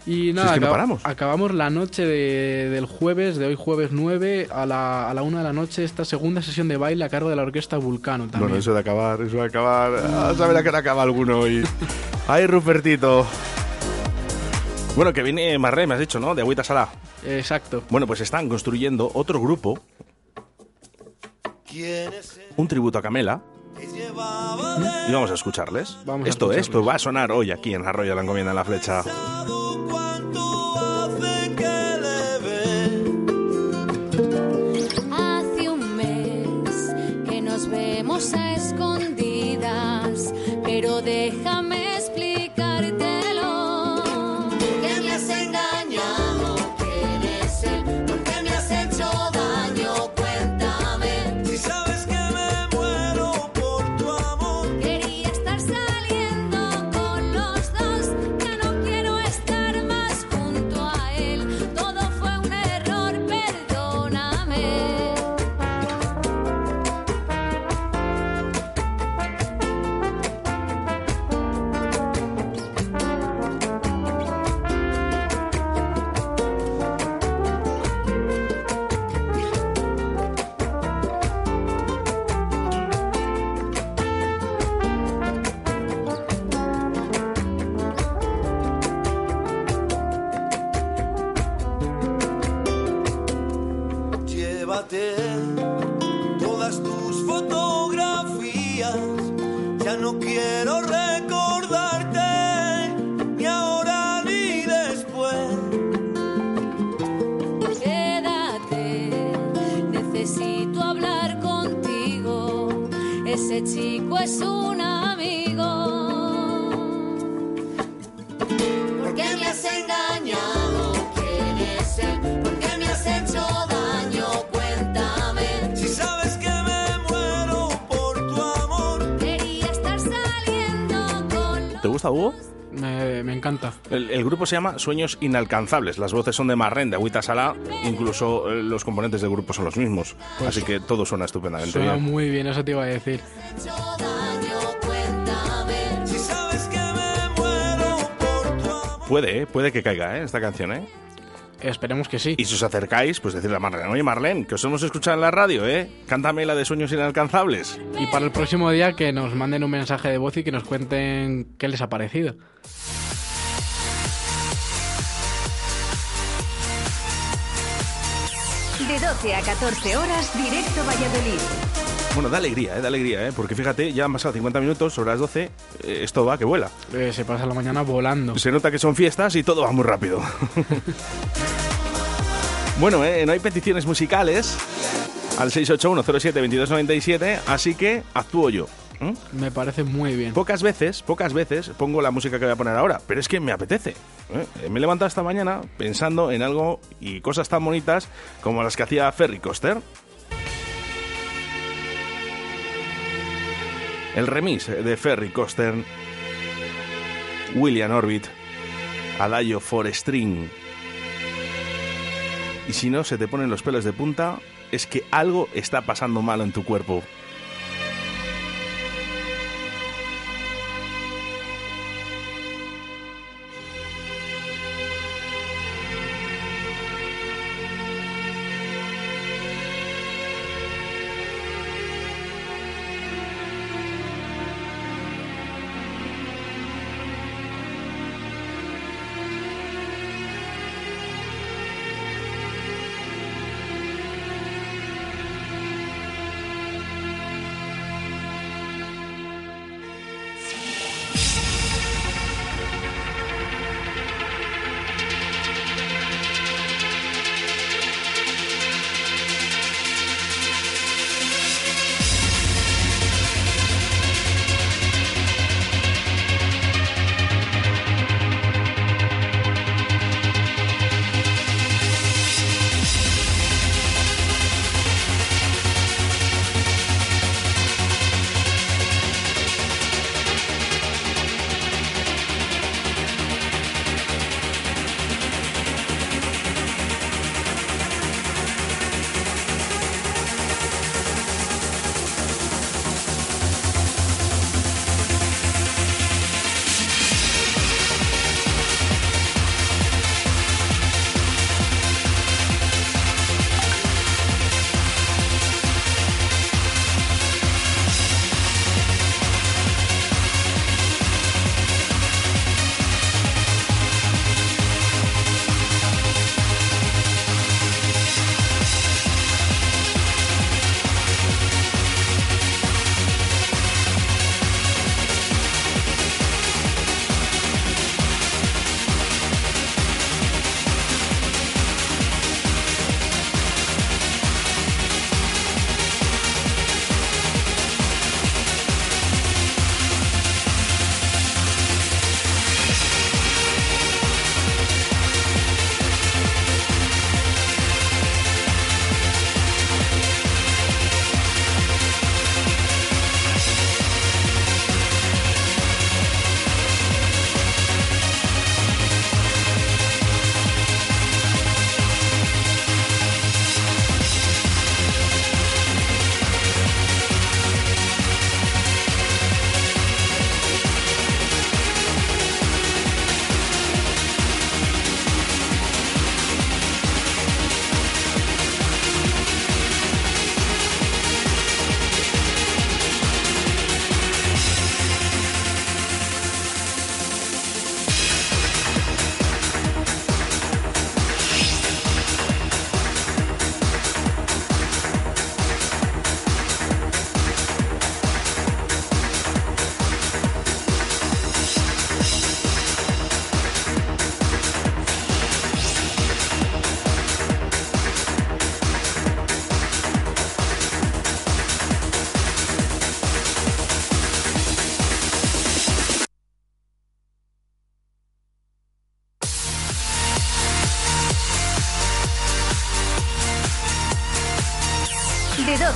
Y
Si
nada,
es que no
acab-
paramos.
acabamos la noche de- del jueves, de hoy jueves 9, a la, a la 1 de la noche, esta segunda sesión de baile a cargo de la orquesta Vulcano también.
Bueno, eso de acabar, eso de acabar. A saber a qué hora acaba alguno hoy. Ay, Rupertito. Bueno, que viene Marlene, me has dicho, ¿no? De Agüita Salá.
Exacto.
Bueno, pues están construyendo otro grupo, un tributo a Camela. Y vamos a escucharles.
Vamos a
esto,
escucharles.
esto va a sonar hoy aquí en Arroyo de la Encomienda en la Flecha. El, grupo se llama Sueños Inalcanzables. Las voces son de Marren, de Agüita Salá. Incluso eh, los componentes del grupo son los mismos.
Pues-
Así que todo suena estupendamente
Suena
bien.
muy bien, eso te iba a decir.
Puede, ¿eh? Puede que caiga, ¿eh? Esta canción, ¿eh?
Esperemos que sí.
Y si os acercáis, pues decirle a Marlene, oye Marlene, que os hemos escuchado en la radio, ¿eh? Cántame la de Sueños Inalcanzables.
Y para el próximo día que nos manden un mensaje de voz y que nos cuenten qué les ha parecido.
De 12 a 14 horas, directo Valladolid.
Bueno, da alegría, ¿eh? Da alegría, ¿eh? Porque fíjate, ya han pasado 50 minutos, sobre las 12, eh, esto va que vuela.
Eh, se pasa la mañana volando.
Se nota que son fiestas y todo va muy rápido. bueno, ¿eh? No hay peticiones musicales al 681072297, así que actúo yo. ¿M?
Me parece muy bien.
Pocas veces, pocas veces pongo la música que voy a poner ahora, pero es que me apetece. ¿eh? Me he levantado esta mañana pensando en algo y cosas tan bonitas como las que hacía Ferry Coster. El remix de Ferry Coster, William Orbit, Adagio for String. Y si no se te ponen los pelos de punta, es que algo está pasando malo en tu cuerpo.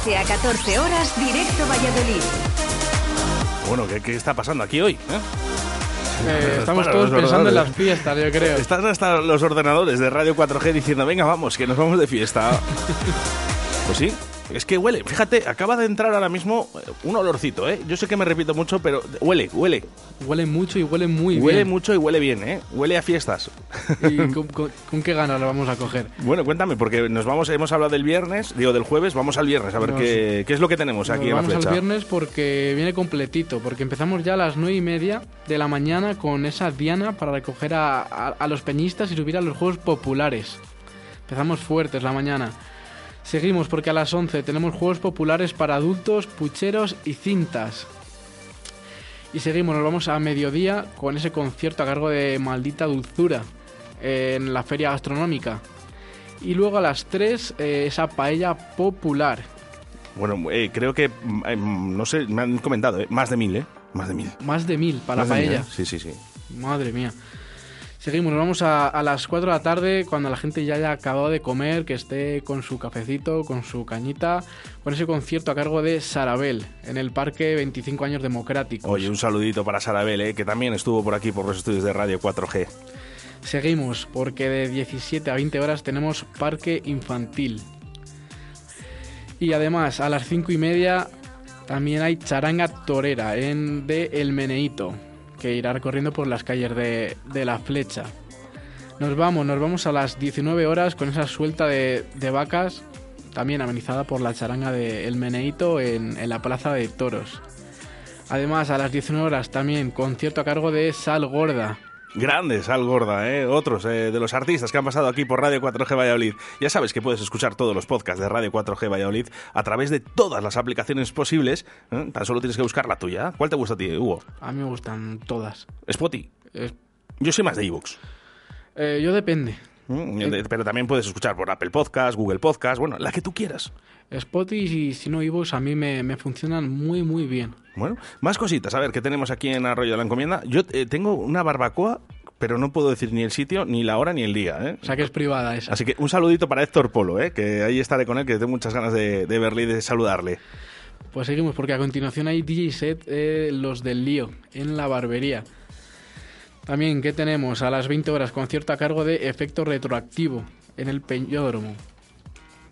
De 12 a 14 horas, directo Valladolid.
Bueno, ¿qué, qué está pasando aquí hoy? eh?
Eh, estamos
Para
todos pensando en las fiestas, yo creo.
Están hasta los ordenadores de Radio 4G diciendo, venga, vamos, que nos vamos de fiesta. pues sí, es que huele. Fíjate, acaba de entrar ahora mismo eh, un olorcito, ¿eh? Yo sé que me repito mucho, pero huele, huele.
Huele mucho y huele muy
huele
bien.
mucho y huele bien, ¿eh? Huele a fiestas.
¿Y con, con- con qué ganas lo vamos a coger?
Bueno, cuéntame, porque nos vamos, hemos hablado del viernes, digo del jueves, vamos al viernes a ver
Nos-
qué, qué es lo que tenemos aquí en la
vamos al viernes porque viene completito, porque empezamos ya a las nueve y media de la mañana con esa diana para recoger a, a- a los peñistas y subir a los juegos populares. Empezamos fuertes la mañana. Seguimos porque a las 11 tenemos juegos populares para adultos, pucheros y cintas. Y seguimos, nos vamos a mediodía con ese concierto a cargo de Maldita Dulzura en la feria gastronómica. Y luego a las 3 eh, esa paella popular.
Bueno, eh, creo que, mm, eh, no sé, me han comentado, ¿eh? Más de mil, ¿eh? Más de mil.
Más de mil para
Más
la
de mil,
paella.
Sí, sí, sí.
Madre mía. Seguimos, nos vamos a, a las 4 de la tarde cuando la gente ya haya acabado de comer, que esté con su cafecito, con su cañita, con ese concierto a cargo de Sarabel en el Parque 25 Años Democráticos.
Oye, un saludito para Sarabel, ¿eh? que también estuvo por aquí por los estudios de Radio 4G.
Seguimos, porque de 17 a 20 horas tenemos Parque Infantil. Y además, a las 5 y media también hay charanga torera en de El Meneíto, que irá recorriendo por las calles de, de La Flecha. Nos vamos, nos vamos a las 19 horas con esa suelta de, de vacas, también amenizada por la charanga de El Meneíto en, en la Plaza de Toros. Además, a las 19 horas también concierto a cargo de Sal Gorda,
Grandes, Sal Gorda, ¿eh? otros eh, de los artistas que han pasado aquí por Radio 4G Valladolid. Ya sabes que puedes escuchar todos los podcasts de Radio 4G Valladolid a través de todas las aplicaciones posibles. ¿eh? Tan solo tienes que buscar la tuya. ¿Cuál te gusta a ti, Hugo?
A mí me gustan todas.
Spotify.
Es-
Yo soy más de iVoox.
Eh, yo depende.
Mm, Pero también puedes escuchar por Apple Podcast, Google Podcast, bueno, la que tú quieras.
Spotify y si no iVoox a mí me, me funcionan muy muy bien.
Bueno, más cositas. A ver, ¿qué tenemos aquí en Arroyo de la Encomienda? Yo eh, tengo una barbacoa, pero no puedo decir ni el sitio, ni la hora, ni el día. ¿eh?
O sea que es privada esa.
Así que un saludito para Héctor Polo, ¿eh? que ahí estaré con él, que tengo muchas ganas de, de verle y de saludarle.
Pues seguimos porque a continuación hay DJ set eh, Los del Lío en la barbería. También, ¿qué tenemos? A las 20 horas concierto a cargo de Efecto Retroactivo en el Peñódromo.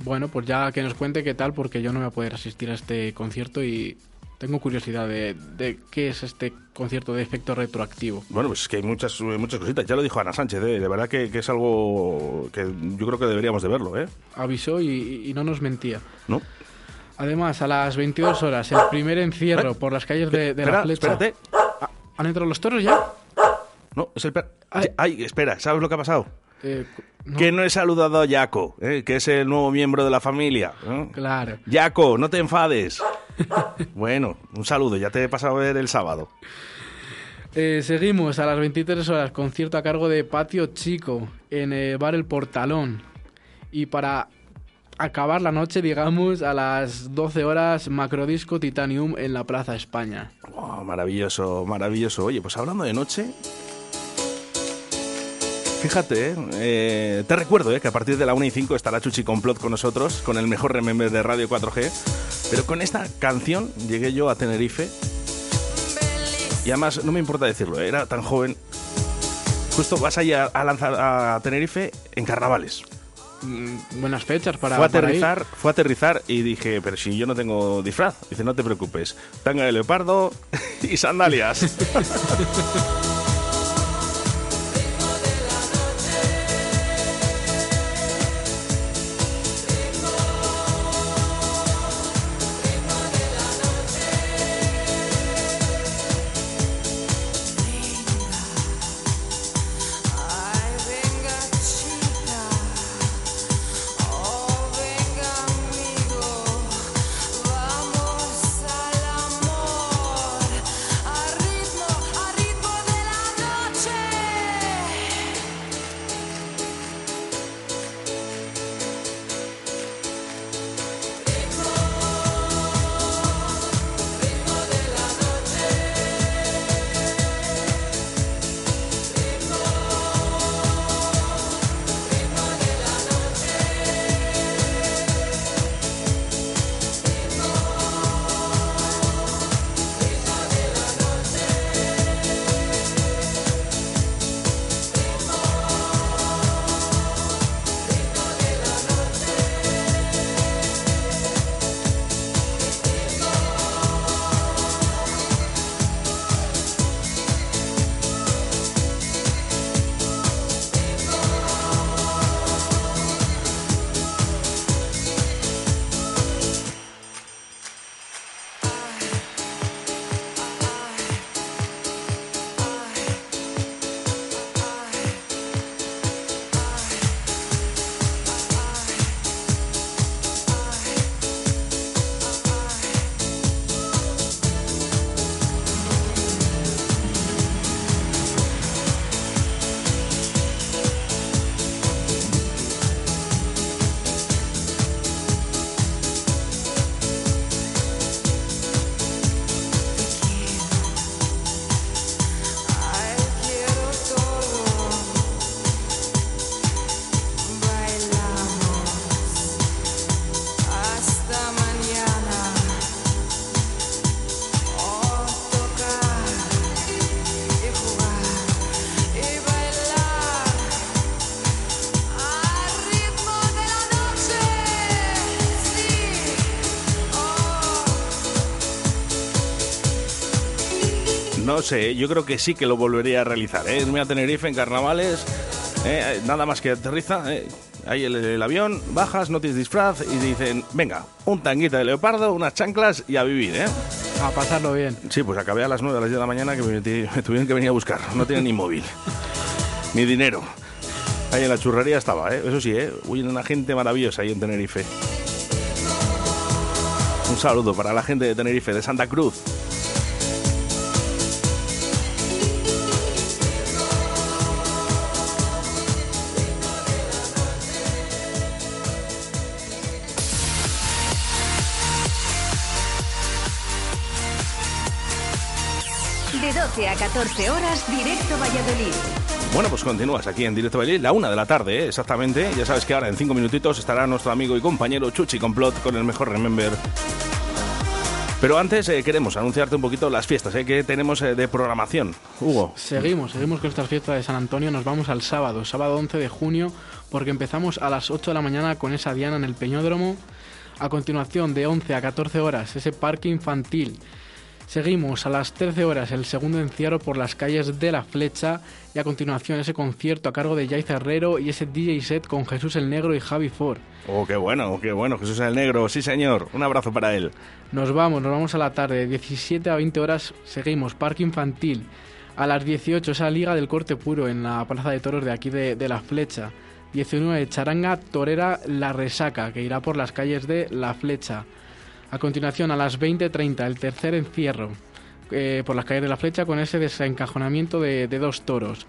Bueno, pues ya que nos cuente qué tal porque yo no voy a poder asistir a este concierto y tengo curiosidad de, de qué es este concierto de efecto retroactivo.
Bueno, pues es que hay muchas, muchas cositas. Ya lo dijo Ana Sánchez, ¿eh? de verdad que, que es algo que yo creo que deberíamos de verlo, ¿eh?
Avisó y, y no nos mentía.
¿No?
Además, a las 22 horas, el primer encierro por las calles de, de
Espera,
la flecha.
espérate.
Ah, ¿Han entrado los toros ya?
No, es el per... Ay. espera, ¿sabes lo que ha pasado?
Eh,
Que no he saludado a Jaco, ¿eh? que es el nuevo miembro de la familia. ¿eh?
Claro.
Jaco, no te enfades. bueno, un saludo, ya te he pasado a ver el sábado.
Eh, seguimos a las 23 horas, concierto a cargo de Patio Chico en el bar El Portalón. Y para acabar la noche, digamos, a las 12 horas, Macrodisco Titanium en la Plaza España.
Oh, maravilloso, maravilloso. Oye, pues hablando de noche, fíjate, ¿eh? Eh, te recuerdo ¿eh? que a partir de la 1 y 5 estará Chuchi Complot con nosotros, con el mejor remember de Radio 4G. Pero con esta canción llegué yo a Tenerife. Y además, no me importa decirlo, ¿eh? era tan joven. Justo vas allá a lanzar a Tenerife en carnavales.
Mm, buenas fechas para,
fue a
para
aterrizar, fue a aterrizar y dije, pero si yo no tengo disfraz. Dice, no te preocupes, tanga de leopardo y sandalias. sé, yo creo que sí que lo volvería a realizar. ¿eh? Irme a Tenerife en carnavales, ¿eh? nada más que aterriza, ¿eh? ahí el, el avión, bajas, no tienes disfraz y dicen, venga, un tanguita de leopardo, unas chanclas y a vivir, ¿eh?
A pasarlo bien.
Sí, pues acabé a las 9 a las 10 de la mañana que me, tuvieron que venir a buscar. No tienen ni móvil, ni dinero. Ahí en la churrería estaba, ¿eh? Eso sí, ¿eh? Uy, una gente maravillosa ahí en Tenerife. Un saludo para la gente de Tenerife, de Santa Cruz.
Directo Valladolid.
Bueno, pues continúas aquí en Directo Bailey, la una de la tarde, ¿eh? exactamente. Ya sabes que ahora en cinco minutitos estará nuestro amigo y compañero Chuchi Complot con el mejor Remember. Pero antes eh, queremos anunciarte un poquito las fiestas ¿eh? que tenemos eh, de programación. Hugo.
Seguimos, seguimos con estas fiestas de San Antonio. Nos vamos al sábado, sábado 11 de junio, porque empezamos a las 8 de la mañana con esa diana en el Peñódromo. A continuación, de 11 a 14 horas, ese parque infantil. Seguimos a las 13 horas el segundo encierro por las calles de la Flecha y a continuación ese concierto a cargo de Jai Herrero y ese DJ set con Jesús el Negro y Javi Ford.
Oh, qué bueno, qué bueno, Jesús el Negro, sí señor. Un abrazo para él.
Nos vamos, nos vamos a la tarde, de 17 a 20 horas seguimos, Parque Infantil. A las 18 esa Liga del Corte Puro en la Plaza de Toros de aquí de, de La Flecha. 19 Charanga Torera La Resaca, que irá por las calles de La Flecha. A continuación, a las 20.30, el tercer encierro eh, por las calles de La Flecha con ese desencajonamiento de, de dos toros.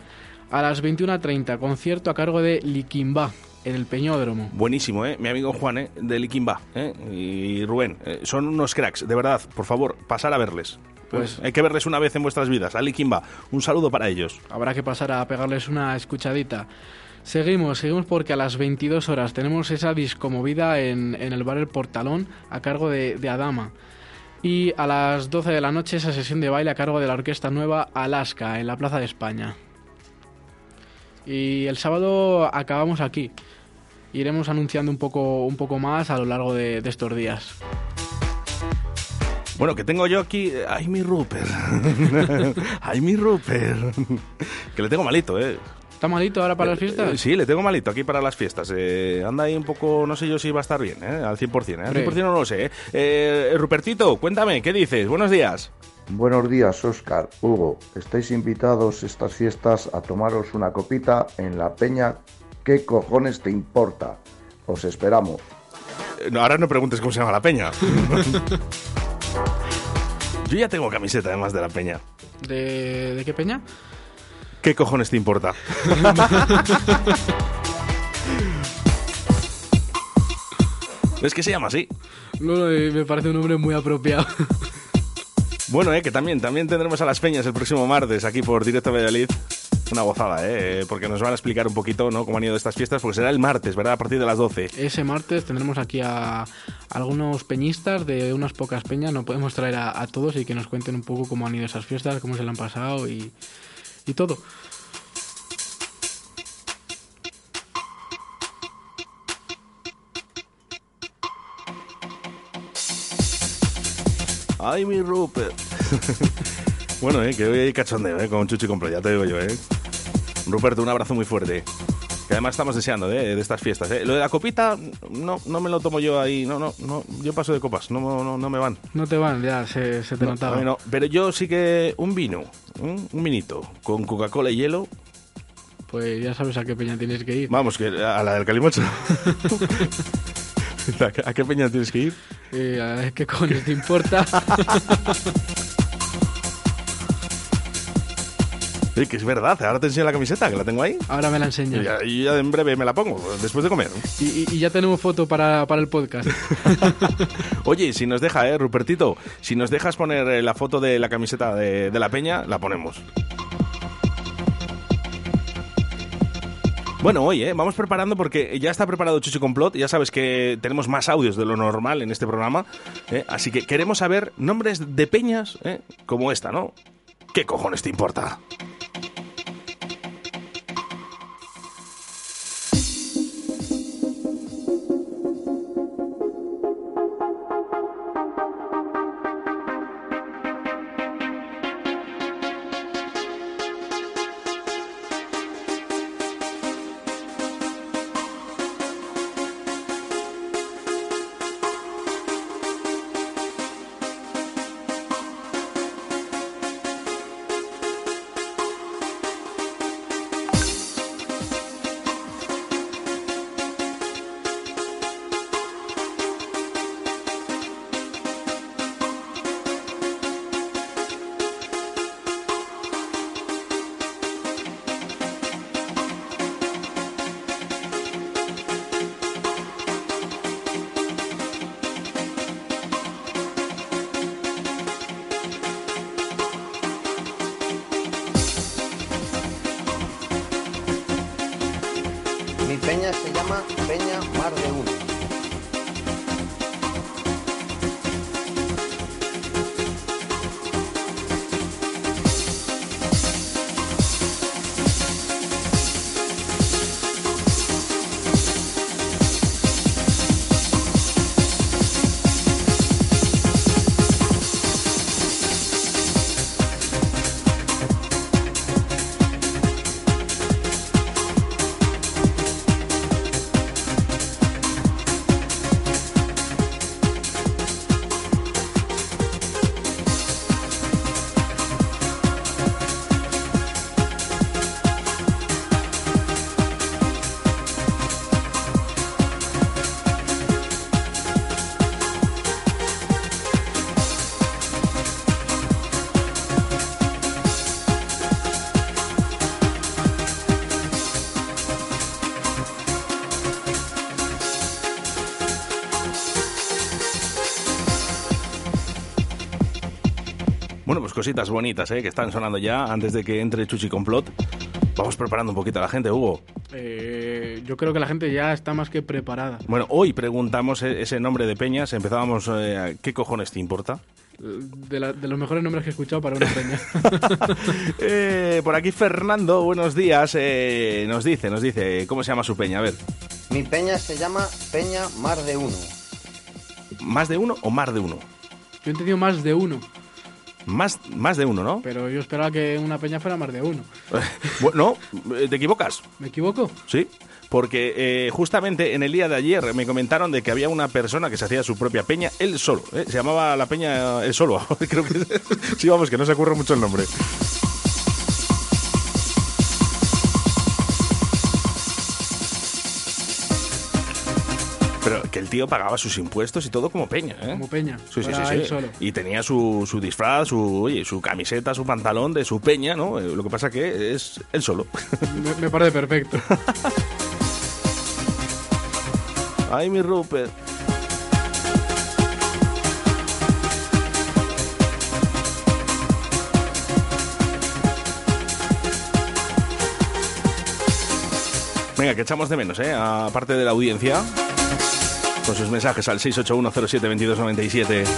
A las 21.30, concierto a cargo de Liquimba en el Peñódromo.
Buenísimo, ¿eh? Mi amigo Juan, ¿eh? De Liquimba, ¿eh? Y Rubén. eh, son unos cracks, de verdad. Por favor, pasar a verles.
Pues-
Hay que verles una vez en vuestras vidas. A Liquimba. Un saludo para ellos.
Habrá que pasar a pegarles una escuchadita. Seguimos, seguimos porque a las 22 horas tenemos esa discomovida en, en el bar El Portalón a cargo de, de Adama. Y a las 12 de la noche esa sesión de baile a cargo de la Orquesta Nueva Alaska en la Plaza de España. Y el sábado acabamos aquí. Iremos anunciando un poco, un poco más a lo largo de, de estos días.
Bueno, que tengo yo aquí. eh, Ay, mi Rupert. Ay, mi Rupert. que le tengo malito, ¿eh?
¿Está malito ahora para las fiestas?
Eh, Sí, le tengo malito aquí para las fiestas. Eh, anda ahí un poco, no sé yo si va a estar bien, ¿eh? Al 100%, ¿eh? Al
Hombre.
100% no lo sé. ¿eh? Eh, Rupertito, cuéntame, ¿qué dices? Buenos días.
Buenos días, Oscar, Hugo. Estáis invitados estas fiestas a tomaros una copita en la peña. ¿Qué cojones te importa? Os esperamos.
Eh, no, ahora no preguntes cómo se llama la peña. yo ya tengo camiseta además de la peña.
¿De, de qué peña?
¿Qué cojones te importa? es que se llama así.
No, no, eh, me parece un nombre muy apropiado.
Bueno, eh, que también, también tendremos a las peñas el próximo martes aquí por Directo Valladolid. Una gozada, ¿eh? Porque nos van a explicar un poquito, ¿no? Cómo han ido estas fiestas, porque será el martes, ¿verdad? A partir de las 12.
Ese martes tendremos aquí a algunos peñistas de unas pocas peñas. No podemos traer a, a todos y que nos cuenten un poco cómo han ido esas fiestas, cómo se le han pasado y, y todo.
Ay, mi Rupert. bueno, eh, que hoy hay cachondeo, eh, con Chuchi Compro, ya te digo yo, eh. Rupert, un abrazo muy fuerte. Que además estamos deseando, eh, de estas fiestas, eh. Lo de la copita, no, no me lo tomo yo ahí, no, no, no, yo paso de copas, no, no, no me van.
No te van, ya se, se te
No,
notaba.
no. Pero yo sí que un vino, un, un vinito, con Coca-Cola y hielo,
Pues ya sabes a qué peña tienes que ir.
vamos, que a la del Calimocho. ¿A qué- ¿A qué peña tienes que ir?
Eh, ¿Qué cojones te importa?
Que es verdad, ahora te enseño la camiseta, que la tengo ahí.
Ahora me la
Y ya, y ya en breve me la pongo, después de comer.
Y, y- y ya tenemos foto para, para el podcast.
Oye, si nos deja, eh, Rupertito, si nos dejas poner eh, la foto de la camiseta de, de la peña, la ponemos. Bueno, hoy eh, vamos preparando porque ya está preparado Chuchi Complot. Ya sabes que tenemos más audios de lo normal en este programa. eh, así que queremos saber nombres de peñas eh, como esta, ¿no? ¿Qué cojones te importa? Cositas bonitas, ¿eh? Que están sonando ya antes de que entre Chuchi Complot. Vamos preparando un poquito a la gente, Hugo.
Eh, yo creo que la gente ya está más que preparada.
Bueno, hoy preguntamos e- ese nombre de Peñas. Empezábamos, eh, ¿qué cojones te importa?
De, la- de los mejores nombres que he escuchado para una peña.
Eh, por aquí Fernando, buenos días. eh, nos dice, nos dice, ¿cómo se llama su peña? A ver,
Mi peña se llama Peña Mar de Uno.
¿más de uno o más de uno?
Yo he entendido más de uno,
Más, más de uno, ¿no?
pero yo esperaba que una peña fuera más de uno.
Bueno, no, eh, te equivocas.
¿Me equivoco?
Sí, porque eh, justamente en el día de ayer me comentaron de que había una persona que se hacía su propia peña él solo. ¿eh? Se llamaba la peña él solo. Creo que sí, vamos, que no se ocurre mucho el nombre. Que el tío pagaba sus impuestos y todo como peña, ¿eh?
Como peña.
Sí, sí, sí,
solo.
Y tenía su, su disfraz, su, oye, su camiseta, su pantalón de su peña, ¿no? Eh, Lo que pasa que es él solo.
Me, me parece perfecto.
Ay, mi Rupert. Venga, que echamos de menos, ¿eh? Aparte de la audiencia, con sus mensajes al 681072297.
–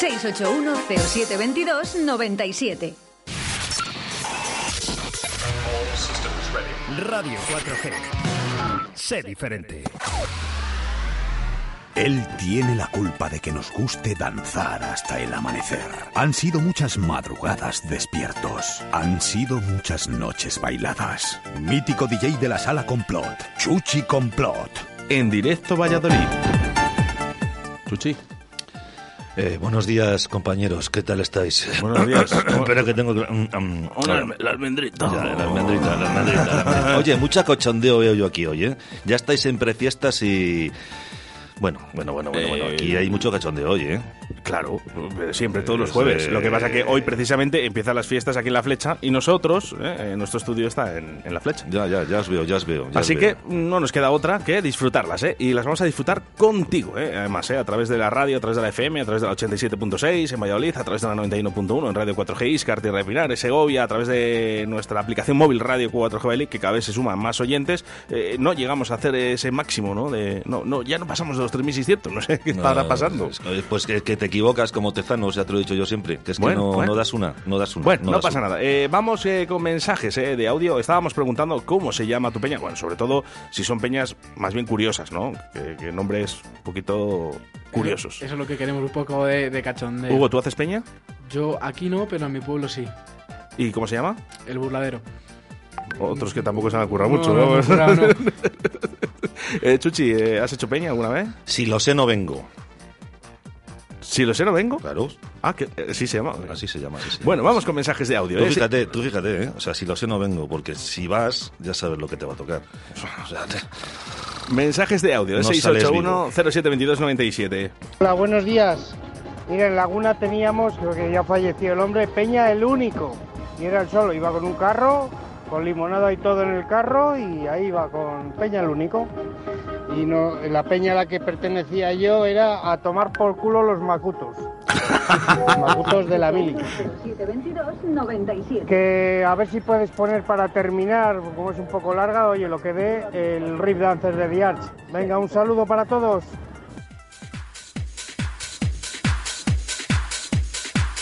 681-0722-97.
Radio 4G. Sé diferente.
Él tiene la culpa de que nos guste danzar hasta el amanecer. Han sido muchas madrugadas despiertos. Han sido muchas noches bailadas. Mítico DJ de la sala Complot. Chuchi Complot.
En directo Valladolid. Chuchi.
Eh, buenos días, compañeros. ¿Qué tal estáis?
Buenos días.
Espera que tengo
Una
ah,
alme- la almendrita.
ya, la almendrita, la almendrita, la almendrita. Oye, mucha cochondeo veo yo aquí hoy, ¿eh? Ya estáis en prefiestas y... Bueno, bueno, bueno, bueno, bueno. Aquí hay mucho cachondeo hoy, ¿eh?
Claro, siempre, todos los jueves.
es.
Lo que pasa que hoy precisamente empiezan las fiestas aquí en La Flecha y nosotros, eh, nuestro estudio está en, en La Flecha.
Ya, ya, ya os veo, ya os veo. ya os
Así
veo.
que no nos queda otra que disfrutarlas, ¿eh? Y las vamos a disfrutar contigo, ¿eh? Además, ¿eh? A través de la radio, a través de la FM, a través de la 87.6 en Valladolid, a través de la 91.1 en Radio 4G Iscar, Tierra de Pinares, Segovia, a través de nuestra aplicación móvil Radio 4G Valladolid, que cada vez se suman más oyentes. Eh, no llegamos a hacer ese máximo, ¿no? De, no, no, ya no pasamos de los 3.600, no sé qué
No,
estará pasando.
es Pues que, que te equivocas como Tezanos, ya te lo he dicho yo siempre. Que es que
Bueno,
no,
bueno.
no das una, no das una.
Bueno, no, pasa
una.
nada. Eh, vamos eh, con mensajes eh, de audio. Estábamos preguntando cómo se llama tu peña. Bueno, sobre todo si son peñas más bien curiosas, ¿no? Que, que nombres un poquito curiosos.
Eso es lo que queremos, un poco de, de cachondeo.
Hugo, ¿tú haces peña?
Yo aquí no, pero en mi pueblo sí.
¿Y cómo se llama?
El burladero.
Otros que tampoco se han ocurrido
No,
mucho,
no,
¿no? Eh, Chuchi, eh, ¿has hecho peña alguna vez?
Si lo sé, no vengo.
Si lo sé, no vengo.
Claro.
Ah, que eh, sí se llama.
Así se llama. así se
Bueno,
llama.
vamos con mensajes de audio.
Tú
eh.
fíjate, tú fíjate, ¿eh? O sea, si lo sé, no vengo, porque si vas, ya sabes lo que te va a tocar. O sea, te-
Mensajes de audio.
No sales
681-072297.
Hola, buenos días. Mira, en Laguna teníamos, creo que ya falleció el hombre, Peña el único. Y era el solo, iba con un carro, con limonada y todo en el carro, y ahí iba con Peña el único. Y no, la peña a la que pertenecía yo era a tomar por culo los macutos. Los macutos de la mili.
97.
Que a ver si puedes poner para terminar, como es un poco larga, oye, lo que dé el Rip Dancer de The Arch. Venga, un saludo para todos.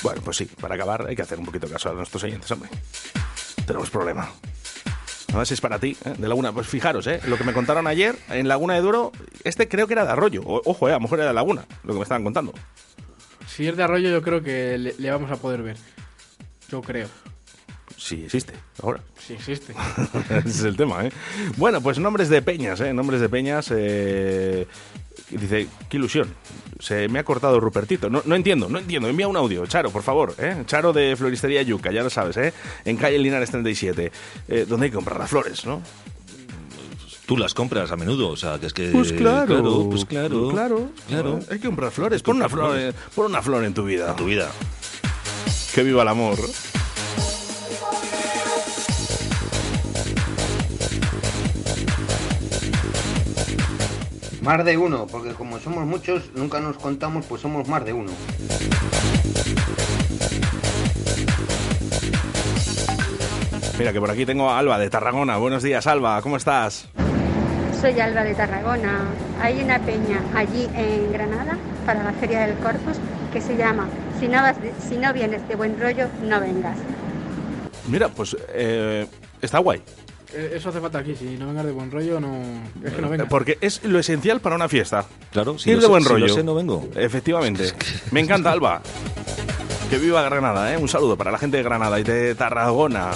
Bueno, pues sí, para acabar hay que hacer un poquito caso a nuestros oyentes, hombre. Tenemos problema. Además es para ti, ¿eh? de Laguna. Pues fijaros, ¿eh? lo que me contaron ayer en Laguna de Duro, este creo que era de Arroyo. O- ojo, ¿eh? a lo mejor era de Laguna, lo que me estaban contando.
Si es de arroyo, yo creo que le, le vamos a poder ver. Yo creo.
Sí existe, ahora.
Sí existe.
Ese es el tema, ¿eh? Bueno, pues nombres de peñas, ¿eh? Nombres de peñas. eh, Dice, qué ilusión. Se me ha cortado Rupertito. No, no entiendo, no entiendo. Envía un audio. Charo, por favor. ¿eh? Charo de Floristería Yuca, ya lo sabes, ¿eh? En calle Linares 37. Eh, donde hay que comprar las flores, ¿no?
Tú las compras a menudo, o sea, que es que...
Pues claro,
pues claro.
claro,
claro.
Hay que comprar flores. Pon una flor, eh, pon una flor en tu vida.
En tu vida.
Que viva el amor.
Más de uno, porque como somos muchos, nunca nos contamos, pues somos más de uno.
Mira que por aquí tengo a Alba de Tarragona. Buenos días, Alba. ¿Cómo estás?
Soy Alba de Tarragona. Hay una peña allí en Granada para la Feria del Corpus que se llama Si no, vas de- si no vienes de buen rollo, no vengas.
Mira, pues eh, está guay.
Eh, Eso hace falta aquí. Si no vengas de buen rollo, no. Es que no vengas.
Porque es lo esencial para una fiesta.
Claro, si
Ir de
sé-
buen
si lo
rollo.
sé, no vengo.
Efectivamente. Me encanta, Alba. Que viva Granada, ¿eh? Un saludo para la gente de Granada y de Tarragona.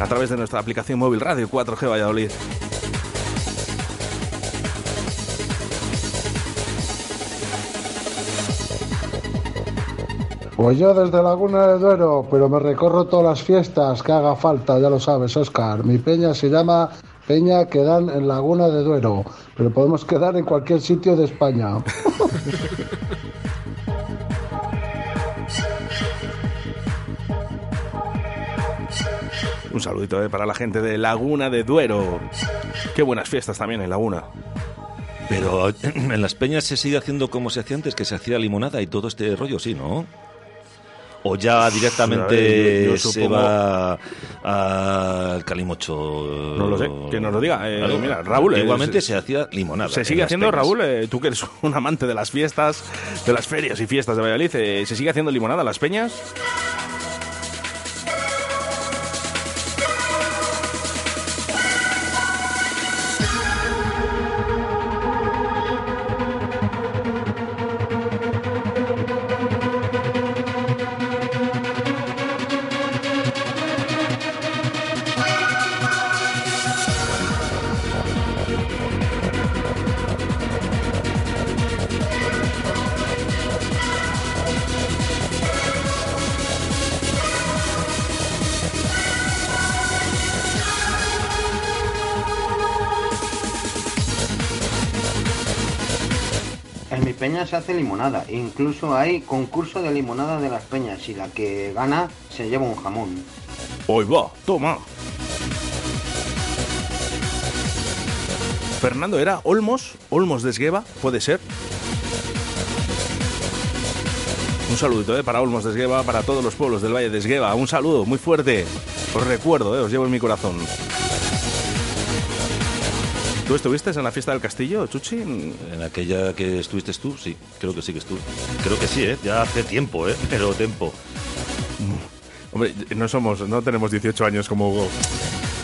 A través de nuestra aplicación móvil Radio 4G Valladolid.
Pues yo desde Laguna de Duero, pero me recorro todas las fiestas que haga falta, ya lo sabes, Oscar. Mi peña se llama Peña Quedan en Laguna de Duero, pero podemos quedar en cualquier sitio de España.
Un saludito ¿eh? para la gente de Laguna de Duero. Qué buenas fiestas también en Laguna.
Pero en las peñas se sigue haciendo como se hacía antes, que se hacía limonada y todo este rollo, sí, ¿no? O ya directamente
A ver, yo- yo
se
supongo-
va al calimocho.
No lo sé, que nos lo diga. Eh, mira, Raúl, eh,
Igualmente
se-
se hacía limonada.
Se sigue haciendo. Raúl, eh, tú que eres un amante de las fiestas, de las ferias y fiestas de Valladolid, eh, ¿se sigue haciendo limonada las peñas?
Se hace limonada, incluso hay concurso de limonada de las peñas y la que gana se lleva un jamón.
Hoy va, toma. Fernando, ¿era Olmos? ¿Olmos de Esgueva? ¿Puede ser? Un saludito ¿eh? para Olmos de Esgueva, para todos los pueblos del Valle de Esgueva. Un saludo muy fuerte. Os recuerdo, ¿eh? os llevo en mi corazón. ¿Tú estuviste en la fiesta del castillo, Chuchi?
En aquella que estuviste tú, sí, creo que sí que estuve. Creo que sí, ¿eh? Ya hace tiempo, ¿eh? Pero tiempo.
Hombre, no somos, no tenemos 18 años como Hugo.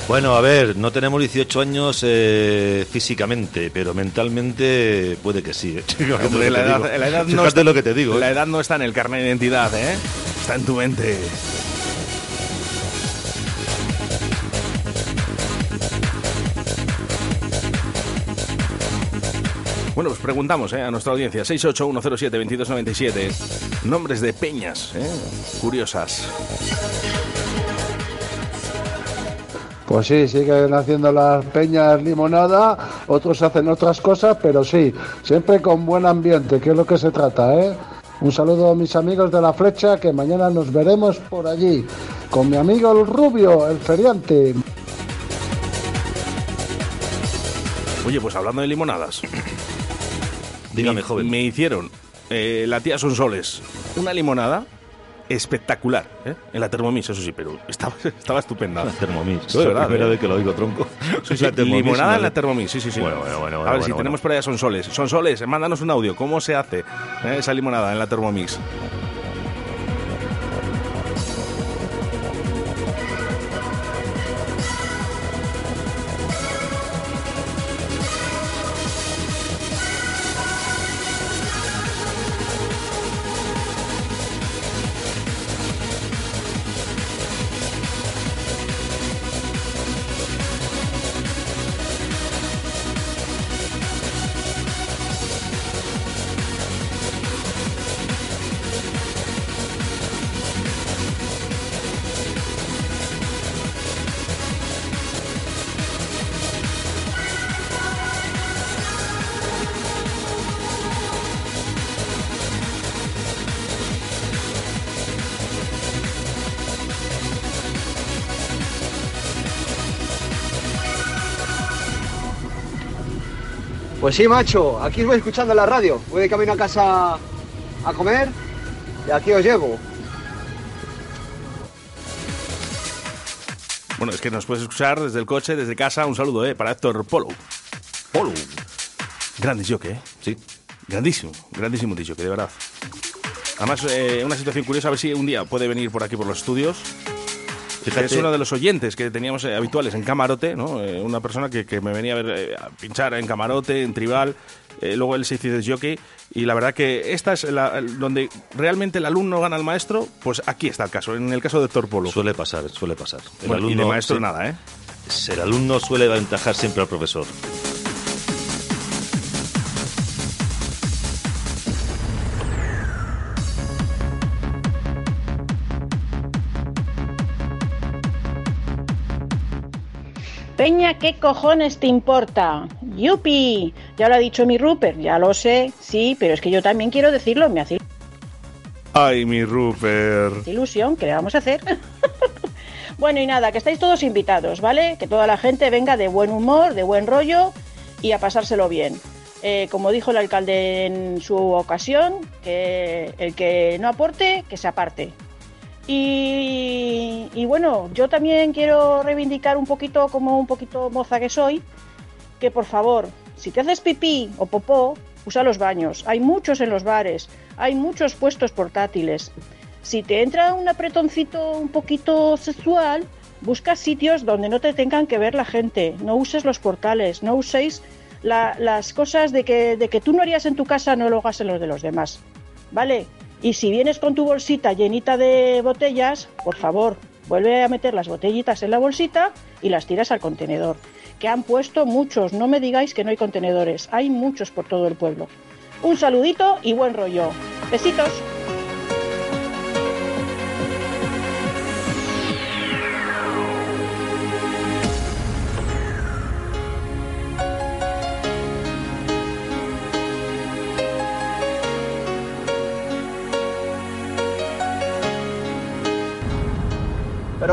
Bueno, a ver, no tenemos 18 años eh, físicamente, pero mentalmente puede que sí. ¿eh?
Hombre, la edad, la no está,
lo que te digo. ¿eh?
La edad no está en el carnet de identidad, ¿eh? Está en tu mente. Bueno, os preguntamos ¿eh? a nuestra audiencia, 681072297, nombres de peñas, ¿eh? curiosas.
Pues sí, siguen haciendo las peñas limonada, otros hacen otras cosas, pero sí, siempre con buen ambiente, que es lo que se trata, ¿eh? Un saludo a mis amigos de la flecha, que mañana nos veremos por allí, con mi amigo el rubio, el feriante.
Oye, pues hablando de limonadas.
Dígame,
me,
joven.
Me hicieron eh, la tía Sonsoles una limonada espectacular, ¿eh? En la Thermomix, eso sí, pero estaba, estaba estupenda.
La Thermomix. Es la
verdad,
primera
¿eh?
vez que lo oigo, tronco.
Sí, sí,
La
limonada en la Thermomix, sí, sí, sí.
Bueno, bueno, bueno.
A
bueno,
ver si
bueno,
tenemos por ahí a Sonsoles. Sonsoles, mándanos un audio. ¿Cómo se hace eh, esa limonada en la Thermomix?
Pues sí, macho, aquí os voy escuchando la radio. Voy de camino a casa a comer y aquí os llevo.
Bueno, es que nos puedes escuchar desde el coche, desde casa. Un saludo, ¿eh? Para Héctor Polo. Polo. Grande jockey, ¿eh?
Sí.
Grandísimo, grandísimo que de verdad. Además, eh, una situación curiosa, a ver si un día puede venir por aquí por los estudios.
Fíjate.
Es uno de los oyentes que teníamos eh, habituales en camarote, ¿no? Eh, una persona que, que me venía a, ver, eh, a pinchar en camarote, en tribal. luego él se hizo de jockey. Y la verdad que esta es la, donde realmente el alumno gana al maestro. Pues aquí está el caso, en el caso de Héctor Polo.
Suele pasar, suele pasar. El
Bueno, y de
alumno,
maestro
sí.
nada, ¿eh?
El alumno suele aventajar siempre al profesor.
¿Qué cojones te importa? ¡Yupi! Ya lo ha dicho mi Rupert, ya lo sé, sí, pero es que yo también quiero decirlo, me hace
Ay, mi Rupert.
ilusión, ¿qué le vamos a hacer? bueno, y nada, que estáis todos invitados, ¿vale? Que toda la gente venga de buen humor, de buen rollo y a pasárselo bien. Eh, como dijo el alcalde en su ocasión, que el que no aporte, que se aparte. Y, bueno, yo también quiero reivindicar un poquito, como un poquito moza que soy, que por favor, si te haces pipí o popó, usa los baños. Hay muchos en los bares, hay muchos puestos portátiles. Si te entra un apretoncito un poquito sexual, busca sitios donde no te tengan que ver la gente. No uses los portales, no uséis la- las cosas de que, de que tú no harías en tu casa, no lo hagas en los de los demás. ¿Vale? Y si vienes con tu bolsita llenita de botellas, por favor, vuelve a meter las botellitas en la bolsita y las tiras al contenedor. Que han puesto muchos, no me digáis que no hay contenedores, hay muchos por todo el pueblo. Un saludito y buen rollo. Besitos.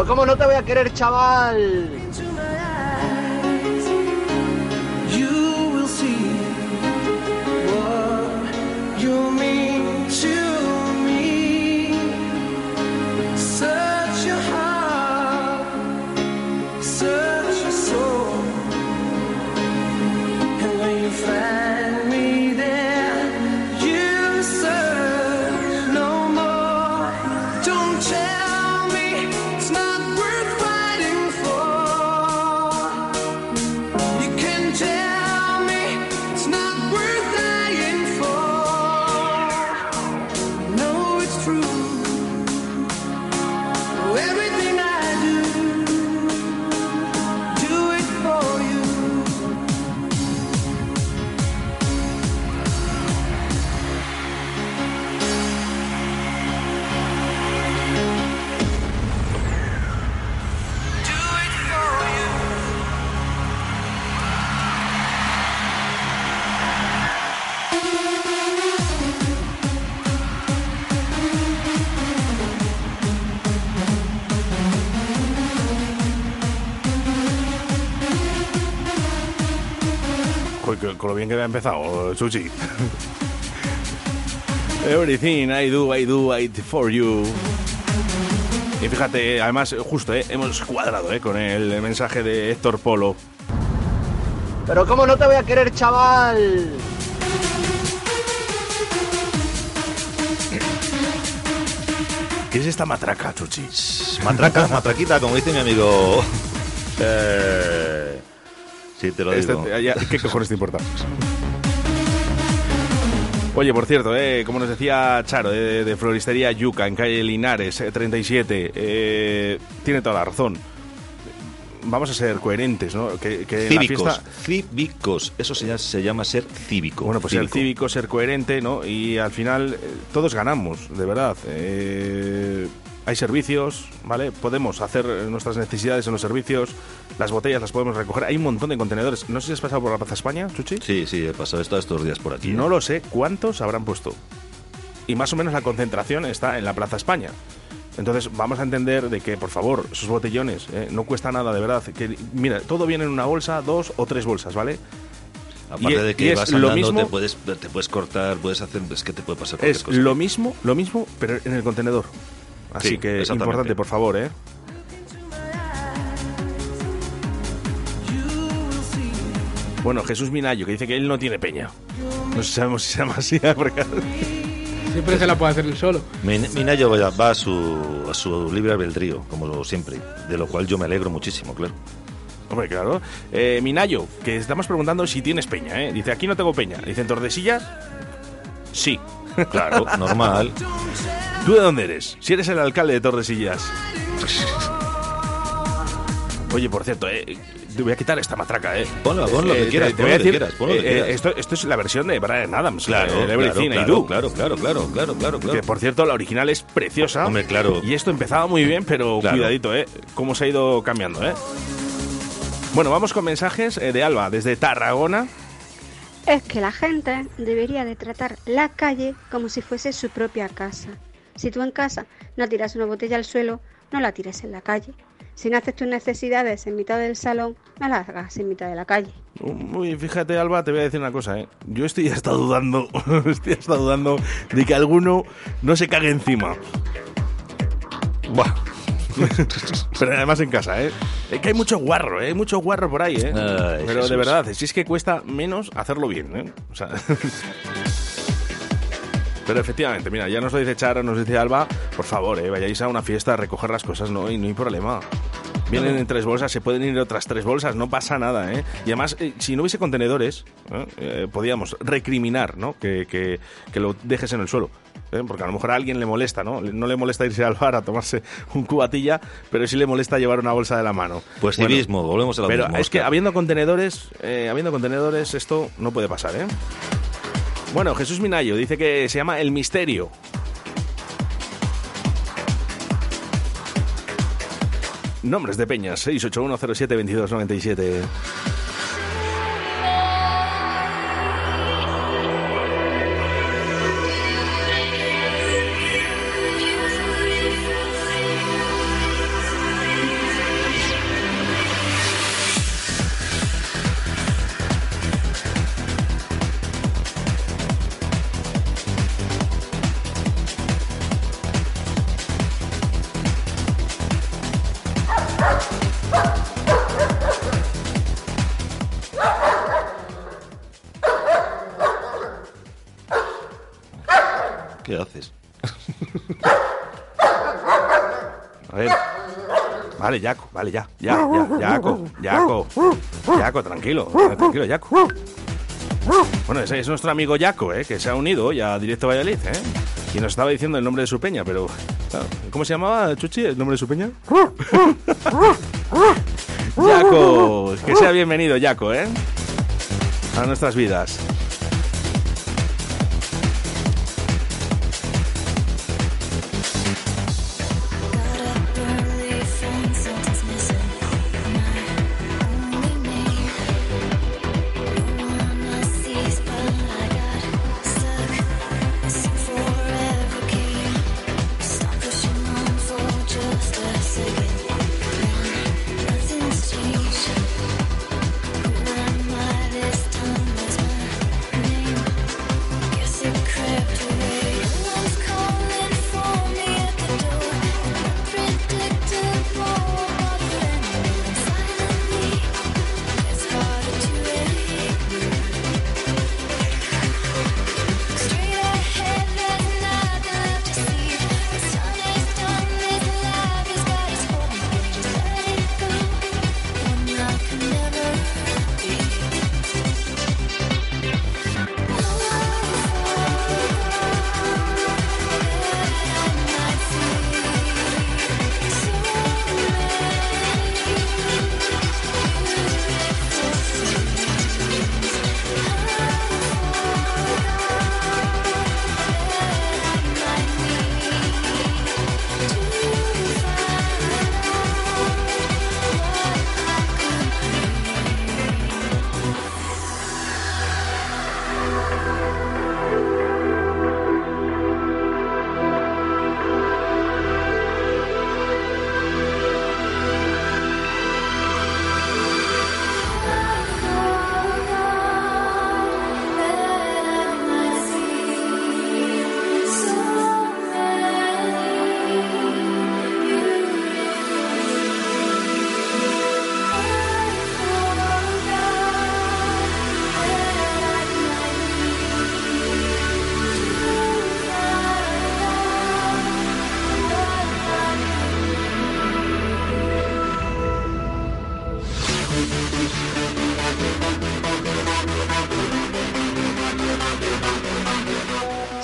Pero cómo no te voy a querer, chaval.
Con lo bien que me ha empezado, Chuchi. Everything I do, I do it for you. Y fíjate, además, justo, eh, hemos cuadrado eh, con el mensaje de Héctor Polo.
Pero cómo no te voy a querer, chaval.
¿Qué es esta matraca, Chuchi?
Matraca, matraquita, como dice mi amigo. Eh, sí, te lo
Este-
digo.
ya, ¿Qué cojones te importa? Oye, por cierto, eh, como nos decía Charo, de, de Floristería Yuca, en calle Linares, eh, 37, eh, tiene toda la razón. Vamos a ser coherentes, ¿no? Que, que en la
Cívicos,
fiesta-
cívicos, eso se llama, se llama ser cívico.
Bueno, pues ser cívico, ser coherente, ¿no? Y al final eh, todos ganamos, de verdad. Hay servicios, ¿vale? Podemos hacer nuestras necesidades en los servicios, las botellas las podemos recoger. Hay un montón de contenedores. No sé si has pasado por la Plaza España, Chuchi.
Sí, sí, he pasado esto- estos días por aquí. ¿eh?
No lo sé cuántos habrán puesto. Y más o menos la concentración está en la Plaza España. Entonces vamos a entender de que, por favor, esos botellones eh, no cuesta nada, de verdad. Que, mira, todo viene en una bolsa, dos o tres bolsas, ¿vale?
Aparte
Y-
de que
es
vas
lo
andando,
mismo-
te puedes, te puedes cortar, puedes hacer... Es que te puede pasar cualquier
Es
cosa.
lo mismo, lo mismo, pero en el contenedor. Así
Sí,
que importante, por favor, ¿eh? Bueno, Jesús Minayo, que dice que él no tiene peña. No sabemos si se llama así, porque...
Siempre se la puede hacer él solo.
Min- Minayo va va a su, a su libre albedrío, como siempre, de lo cual yo me alegro muchísimo, claro.
Hombre, claro. Eh, Minayo, que estamos preguntando si tienes peña, ¿eh? Dice, aquí no tengo peña. Dice, ¿en Tordesillas? Sí.
Claro, normal.
¿Tú de dónde eres? Si eres el alcalde de Tordesillas. Oye, por cierto, eh, te voy a quitar esta matraca, ¿eh?
Ponlo, pon lo que
Eh,
quieras,
te
pon
voy a
lo que
decir,
quieras, pon lo que
eh,
quieras.
Esto, esto es la versión de Brian Adams,
Claro,
de
claro,
Everything I
claro,
Do.
claro, claro, claro, claro, claro, claro.
Que por cierto, la original es preciosa.
Hombre, claro.
Y esto empezaba muy bien, pero
Claro.
cuidadito, ¿eh? Cómo se ha ido cambiando, ¿eh? Bueno, vamos con mensajes eh, de Alba, desde Tarragona.
Es que la gente debería de tratar la calle como si fuese su propia casa. Si tú en casa no tiras una botella al suelo, no la tires en la calle. Si no haces tus necesidades en mitad del salón, no las hagas en mitad de la calle.
Uy, fíjate, Alba, te voy a decir una cosa, ¿eh? Yo estoy hasta dudando, estoy hasta dudando de que alguno no se cague encima. Buah. Pero además en casa, ¿eh? Es que hay mucho guarro, ¿eh? Hay mucho guarro por ahí, ¿eh?
Ay,
Pero de
Jesús.
verdad, si es que cuesta menos hacerlo bien, ¿eh? O sea... Pero efectivamente, mira, ya nos lo dice Charo, nos dice Alba, por favor, eh, vayáis a una fiesta a recoger las cosas, no, y no hay problema. Vienen en tres bolsas, se pueden ir otras tres bolsas, no pasa nada, ¿eh? Y además, eh, si no hubiese contenedores, ¿eh? Eh, podíamos recriminar, ¿no? Que, que- que lo dejes en el suelo. ¿eh? Porque a lo mejor a alguien le molesta, ¿no? No le molesta irse al bar a tomarse un cubatilla, pero sí le molesta llevar una bolsa de la mano.
Pues civismo, volvemos a lo
Pero
mismo,
es que habiendo contenedores, eh, habiendo contenedores, esto no puede pasar, ¿eh? Bueno, Jesús Minayo dice que se llama El Misterio. Nombres de peñas, 681072297. Vale, ya, ya, ya, Jaco, Jaco, Jaco, tranquilo, tranquilo, Jaco. Bueno, ese es nuestro amigo Jaco, ¿eh? que se ha unido hoy a Directo Valladolid, ¿eh? Y nos estaba diciendo el nombre de su peña, pero... ¿Cómo se llamaba, Chuchi, el nombre de su peña? Jaco, que sea bienvenido, Jaco, ¿eh? A nuestras vidas.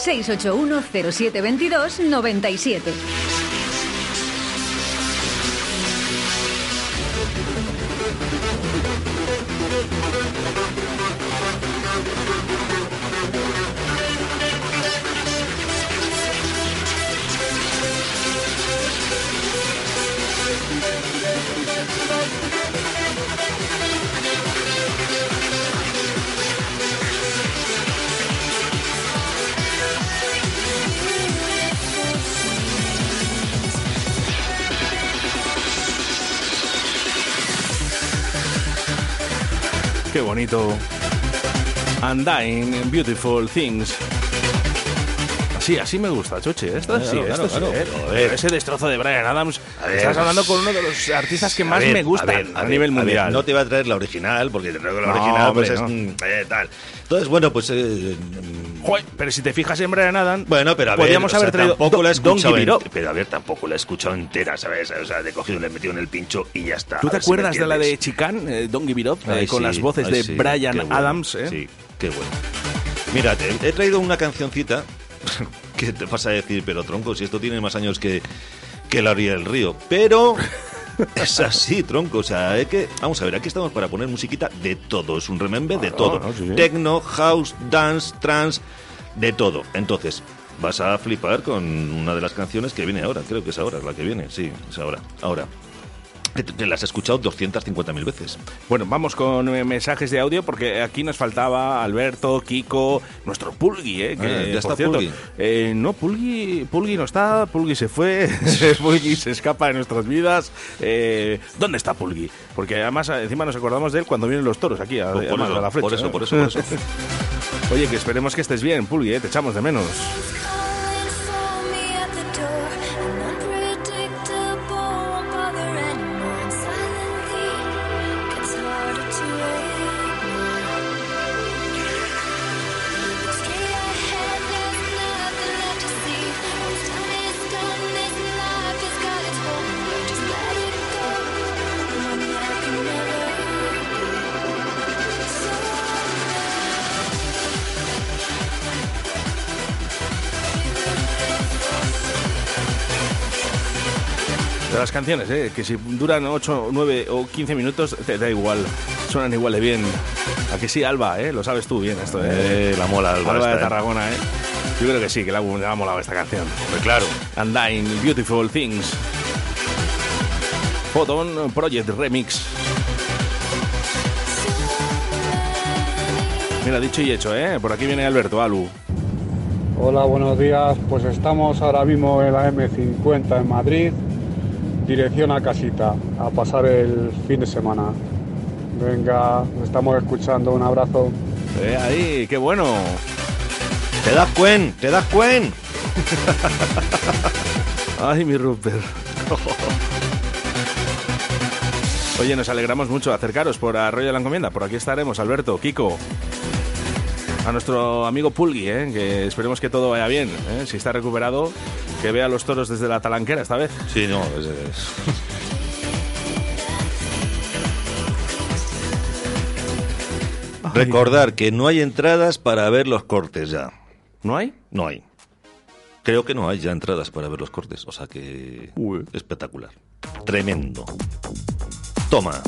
681 0722 97.
Undying, Beautiful Things. Así, así me gusta, Choche. Esto sí,
Claro,
esto
claro,
sí,
claro.
¿eh?
Ver.
Ese destrozo de Brian Adams.
Ver.
Estás hablando con uno de los artistas que más
ver,
me gustan a, nivel
a
mundial.
no te va a traer la original, porque te traigo la
No,
original, pues es
no.
eh, tal. Entonces, bueno, pues. eh,
Joder, pero si te fijas en Brian Adams,
bueno, pero a ver,
podríamos
o sea,
haber traído
tampoco la he escuchado en-. Pero a ver, tampoco la he escuchado entera, ¿sabes? O sea, le he cogido, le he metido en el pincho y ya está.
¿Tú te
si
acuerdas de la de. Chican, eh, Don't Give It Up, eh, con
sí,
las voces
ay,
de
sí,
Brian
bueno,
Adams? eh?
Sí, qué bueno. Mira, he traído una cancioncita que te vas a decir, pero tronco, si esto tiene más años que, que la orilla del río. Pero es así, tronco. O sea, es que, vamos a ver, aquí estamos para poner musiquita de todo. Es un remember de todo.
¿no? Sí, sí.
Techno, house, dance, trance, de todo. Entonces, vas a flipar con una de las canciones que viene ahora. Creo que es ahora la que viene. Sí, es ahora. Ahora. Te- las he escuchado 250.000 veces.
Bueno, vamos con eh, mensajes de audio porque aquí nos faltaba Alberto, Kiko, nuestro Pulgui, ¿eh? Que,
Ah, ya
por
está
cierto,
Pulgui.
eh, no, Pulgui, Pulgui no está, Pulgui se fue, Pulgui se escapa de nuestras vidas. Eh, ¿Dónde está Pulgui? Porque además encima nos acordamos de él cuando vienen los toros aquí, a,
Por
además,
eso,
a la flecha.
por eso,
¿eh?
por eso, por eso.
Oye, que esperemos que estés bien, Pulgui, ¿eh? te echamos de menos. Canciones, ¿eh? que si duran 8, 9 o 15 minutos, te da igual. Suenan igual de bien. ¿A que sí, Alba? ¿eh? Lo sabes tú bien esto. ¿eh?
Eh, la mola Alba
Alba
esta,
de
¿eh?
Tarragona, ¿eh? Yo creo que sí, que le ha, le ha molado esta canción.
Pues claro.
Undying, Beautiful Things. Photon Project Remix. Mira, dicho y hecho, ¿eh? Por aquí viene Alberto, Alu.
Hola, buenos días. Pues estamos ahora mismo en la M50 en Madrid, dirección a casita, a pasar el fin de semana. Venga, estamos escuchando, un abrazo.
Eh, ahí, qué bueno.
¿Te das cuen? ¿Te das cuen?
Ay, mi Rupert. Oye, nos alegramos mucho. Acercaros por Arroyo de la Encomienda. Por aquí estaremos, Alberto, Kiko. A nuestro amigo Pulgui, ¿eh? que esperemos que todo vaya bien. ¿eh? Si está recuperado, que vea los toros desde la talanquera esta vez.
Sí, no, es- es- Recordar que no hay entradas para ver los cortes ya.
¿No hay?
No hay. Creo que no hay ya entradas para ver los cortes. O sea que. Espectacular. Tremendo. Toma.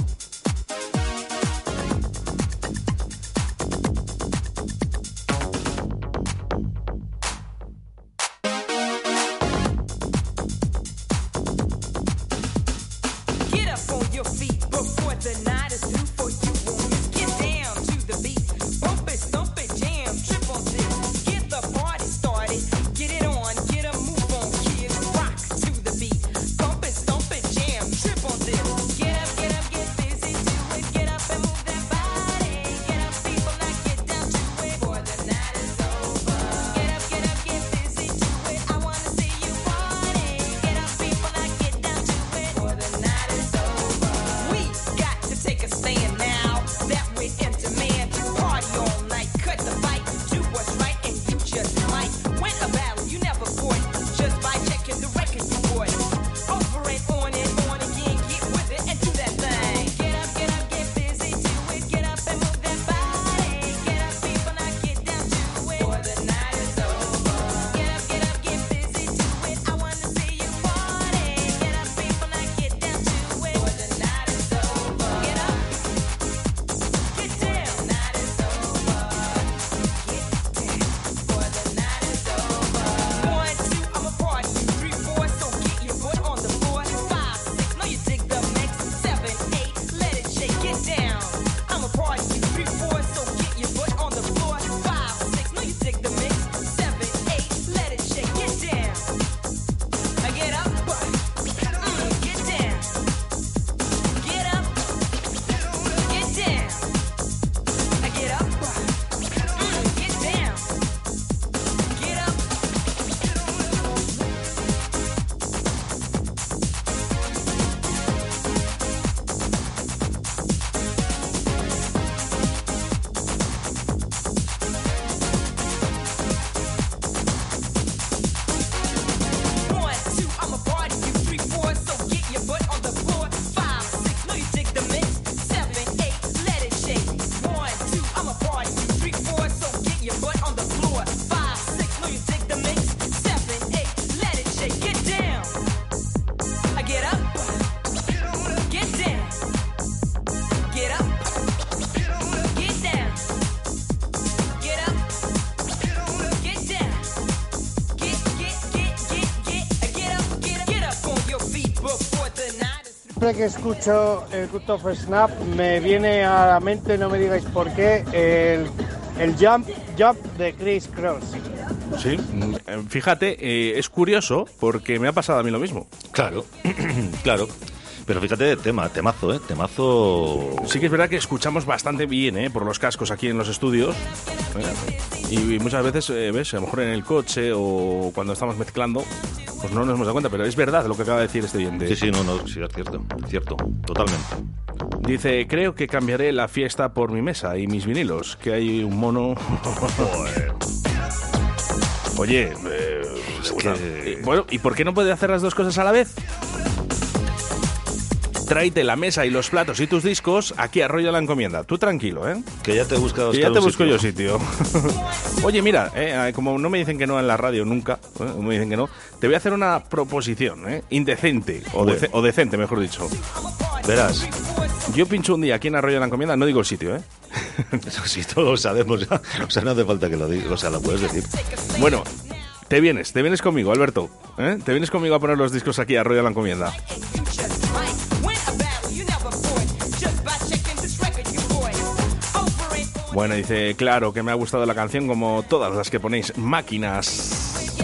Que escucho el Cut of Snap me viene a la mente, no me digáis por qué, el, el Jump Jump de Chris Cross.
Sí, mm, fíjate, eh, es curioso porque me ha pasado a mí lo mismo.
Claro, claro. Pero fíjate, tema, temazo, ¿eh? Temazo...
Sí que es verdad que escuchamos bastante bien, ¿eh? Por los cascos aquí en los estudios. ¿eh? Y muchas veces, eh, ves, a lo mejor en el coche o cuando estamos mezclando, pues no nos hemos dado cuenta, pero es verdad lo que acaba de decir este oyente.
Sí, sí, no, no, sí, es cierto, cierto, totalmente.
Dice, creo que cambiaré la fiesta por mi mesa y mis vinilos, que hay un mono... Oye, eh, una- eh, bueno, ¿y por qué no puede hacer las dos cosas a la vez? Tráete la mesa y los platos y tus discos aquí a Rollo la Encomienda. Tú tranquilo, ¿eh?
Que ya te he buscado
Que ya te busco
sitio.
yo sitio. Oye, mira, eh, como no me dicen que no en la radio nunca, eh, me dicen que no, te voy a hacer una proposición, ¿eh? Indecente, o,
Bueno.
dece- o decente, mejor dicho.
Verás.
Yo pincho un día aquí en Arroyo la Encomienda, no digo el sitio, ¿eh?
Eso sí, todos lo sabemos ya. O sea, no hace falta que lo digas, o sea, lo puedes decir.
Bueno, te vienes, te vienes conmigo, Alberto. ¿eh? Te vienes conmigo a poner los discos aquí a Arroyo la Encomienda. Bueno, dice, claro que me ha gustado la canción como todas las que ponéis máquinas.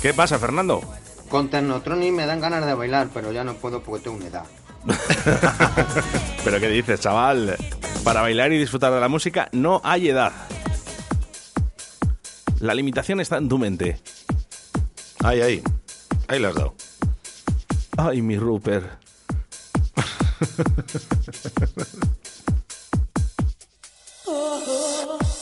¿Qué pasa, Fernando?
Con Ternotronic me dan ganas de bailar, pero ya no puedo porque tengo una edad.
¿Pero qué dices, chaval? Para bailar y disfrutar de la música no hay edad. La limitación está en tu mente.
Ahí, ahí. Ahí le has dado.
Ay, mi Rupert. oh.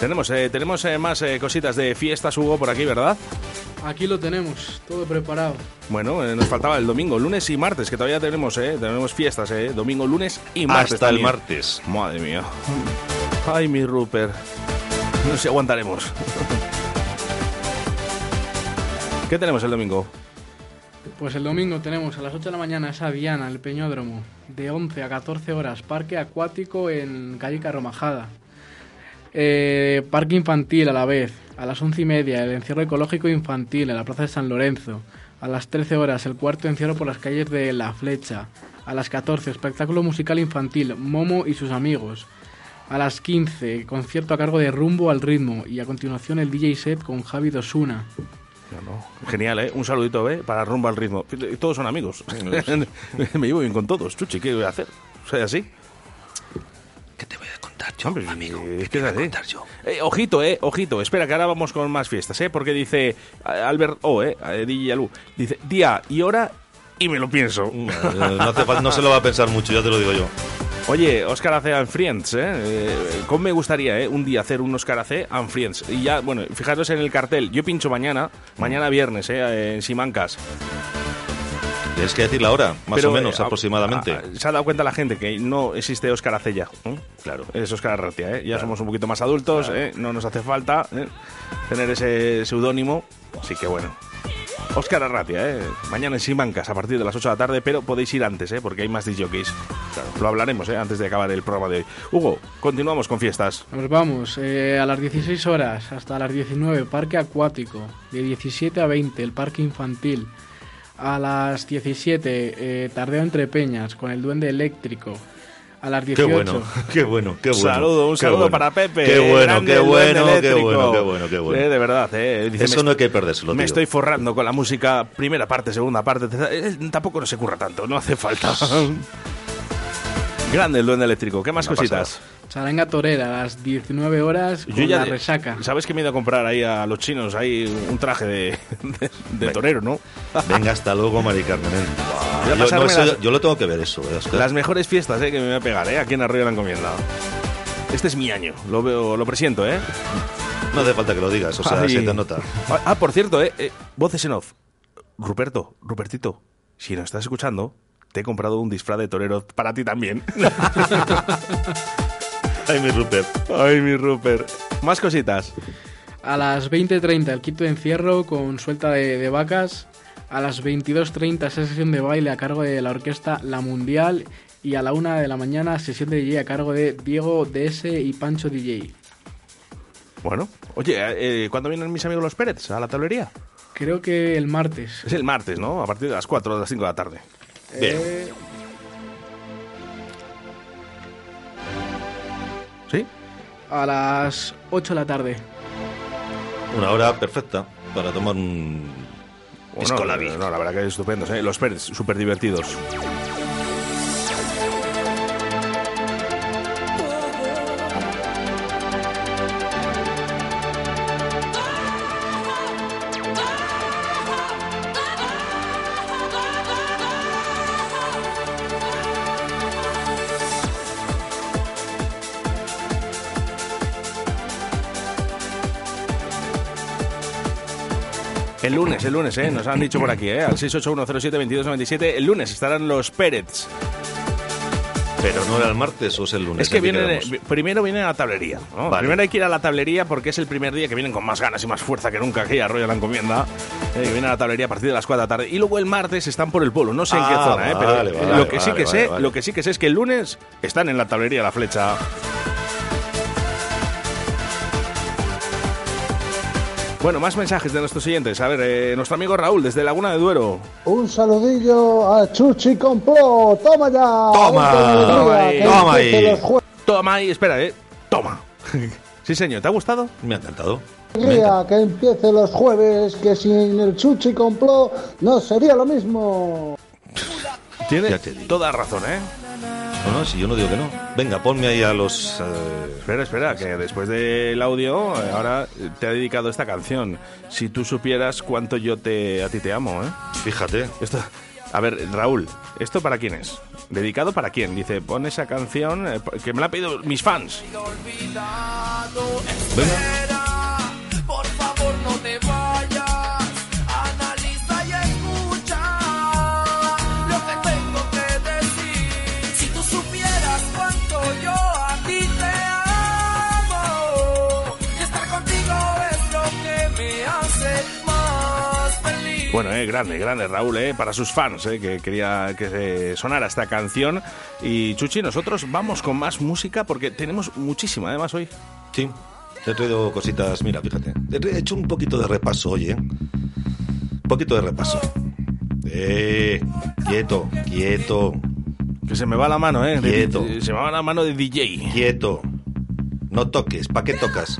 Tenemos, eh, tenemos eh, más eh, cositas de fiestas, Hugo, por aquí, ¿verdad?
Aquí lo tenemos, todo preparado.
Bueno, eh, nos faltaba el domingo, lunes y martes, que todavía tenemos, eh, tenemos fiestas, eh, domingo, lunes y martes.
Hasta el martes.
Madre mía. Ay, mi Rupert. No sé si aguantaremos. ¿Qué tenemos el domingo?
Pues el domingo tenemos a las 8 de la mañana esa Diana, el Peñódromo, de 11 a 14 horas, parque acuático en calle Carromajada. Eh, parque infantil a la vez, a las 11 y media, el encierro ecológico infantil en la plaza de San Lorenzo. A las 13 horas, el cuarto encierro por las calles de La Flecha. A las 14, espectáculo musical infantil, Momo y sus amigos. A las 15, concierto a cargo de Rumbo al Ritmo. Y a continuación, el DJ set con Javi Dosuna.
Genial, ¿eh? Un saludito, ¿eh? Para rumbo al ritmo. Todos son amigos. Me llevo bien con todos. Chuchi, ¿qué voy a hacer? ¿Soy así?
Contar yo,
Hombre,
amigo?
es
¿Qué
que
a contar yo?
Eh, ojito, eh, ojito. Espera, que ahora vamos con más fiestas, eh. Porque dice eh, Albert O, eh, eh, DJ Alú. Dice día y hora y me lo pienso.
No, se lo va a pensar mucho, ya te lo digo yo.
Oye, Oscar AC and Friends, ¿eh? eh ¿Cómo me gustaría, eh? Un día hacer un Oscar AC and Friends. Y ya, bueno, fijaros en el cartel. Yo pincho mañana, mañana viernes, ¿eh? En Simancas.
Tienes que decir la hora, más
Pero,
o menos,
eh,
aproximadamente.
a- se ha dado cuenta la gente que no existe Oscar Ace ya. ¿eh?
Claro.
Es Oscar Arratia, ¿eh? Ya somos un poquito más adultos, ¿eh? No nos hace falta ¿eh? tener ese seudónimo. Así que bueno. Oscar Arratia, ¿eh? Mañana en Simancas a partir de las 8 de la tarde, pero podéis ir antes, ¿eh? Porque hay más disjockeys. Claro, lo hablaremos, ¿eh? Antes de acabar el programa de hoy. Hugo, continuamos con fiestas.
Nos vamos eh, a las 16 horas hasta las 19, parque acuático. De 17 a 20, el parque infantil. A las 17, eh, tardeo entre peñas con el duende eléctrico. a las
Qué
18.
bueno, qué bueno, qué bueno.
saludo, un
qué
saludo
bueno.
para Pepe.
Qué bueno, qué bueno, qué bueno, qué bueno, qué bueno.
Eh, de verdad, eh. Dice,
Eso no hay que perdérselo,
me
tío.
estoy forrando con la música, primera parte, segunda parte. tercera- eh, tampoco no se curra tanto, no hace falta. Grande el duende eléctrico. ¿Qué más
Una
cositas?
Charanga torera a las 19 horas con la resaca.
¿Sabes que me he ido a comprar ahí a los chinos ahí un traje de, de- de torero, no?
Venga, hasta luego, Mari Carmen.
a
Yo, no, eso-
las-
yo lo tengo que ver eso. ¿eh, Oscar?
Las mejores fiestas eh, que me voy a pegar eh, aquí en Arroyo la Encomienda. Este es mi año, lo veo, lo presiento, ¿eh?
No hace falta que lo digas, o sea,
Ay.
se te nota.
Ah, ah, por cierto, eh, eh, voces en off. Ruperto, Rupertito, si nos estás escuchando, te he comprado un disfraz de torero para ti también.
Ay, mi Rupert.
Ay, mi Rupert. Más cositas.
A las 20.30 el quito de encierro con suelta de, de vacas. A las 22.30 esa sesión de baile a cargo de la orquesta La Mundial. Y a la 1 de la mañana sesión de DJ a cargo de Diego DS y Pancho DJ.
Bueno, oye, eh, ¿cuándo vienen mis amigos los Pérez a la tablería?
Creo que el martes.
Es el martes, ¿no? A partir de las 4 o las 5 de la tarde. Bien. ¿Sí?
a las 8 de la tarde.
Una hora perfecta para tomar un
Bueno,
labi.
No, la verdad que es estupendos, ¿eh? Los Pérez, súper divertidos. El lunes, el lunes, ¿eh? Nos han dicho por aquí, ¿eh? Al 681072297. El lunes estarán los Pérez.
Pero no era el martes o es el lunes.
Es que vienen, eh, primero vienen a la tablería. ¿no?
Vale.
Primero hay que ir a la tablería porque es el primer día que vienen con más ganas y más fuerza que nunca aquí a Arroyo la Encomienda. Eh, que vienen a la tablería a partir de las 4 de la tarde. Y luego el martes están por el polo. No sé en qué
Ah,
zona, ¿eh? Pero
vale,
eh, lo, que sí que sé, lo que sí que sé es que el lunes están en la tablería La Flecha. Bueno, más mensajes de nuestros siguientes. A ver, eh, nuestro amigo Raúl desde Laguna de Duero.
Un saludillo a Chuchi Complot. Toma ya.
Toma, toma ahí. Toma ahí. Toma ahí, espera, eh. Toma. sí, señor, ¿te ha gustado?
Me ha encantado.
alegría, que empiece los jueves, que sin el Chuchi Complot no sería lo mismo.
Tiene toda razón, ¿eh?
No, no, si yo no digo que no. Venga, ponme ahí a los... eh,
Espera, espera, que después del audio, eh, ahora te ha dedicado esta canción. Si tú supieras cuánto yo te a ti te amo, ¿eh?
Fíjate.
Esto, a ver, Raúl, ¿esto para quién es? ¿Dedicado para quién? Dice, pon esa canción eh, que me la han pedido mis fans.
Por
Bueno, eh, grande, grande Raúl, eh, para sus fans, eh, que quería que se sonara esta canción. Y Chuchi, nosotros vamos con más música porque tenemos muchísima además hoy.
Sí, te he traído cositas, mira, fíjate. He hecho un poquito de repaso hoy, ¿eh? Un poquito de repaso. Eh, quieto, quieto.
Que se me va la mano, eh.
Quieto.
se me va la mano de DJ.
Quieto. No toques, ¿para qué tocas?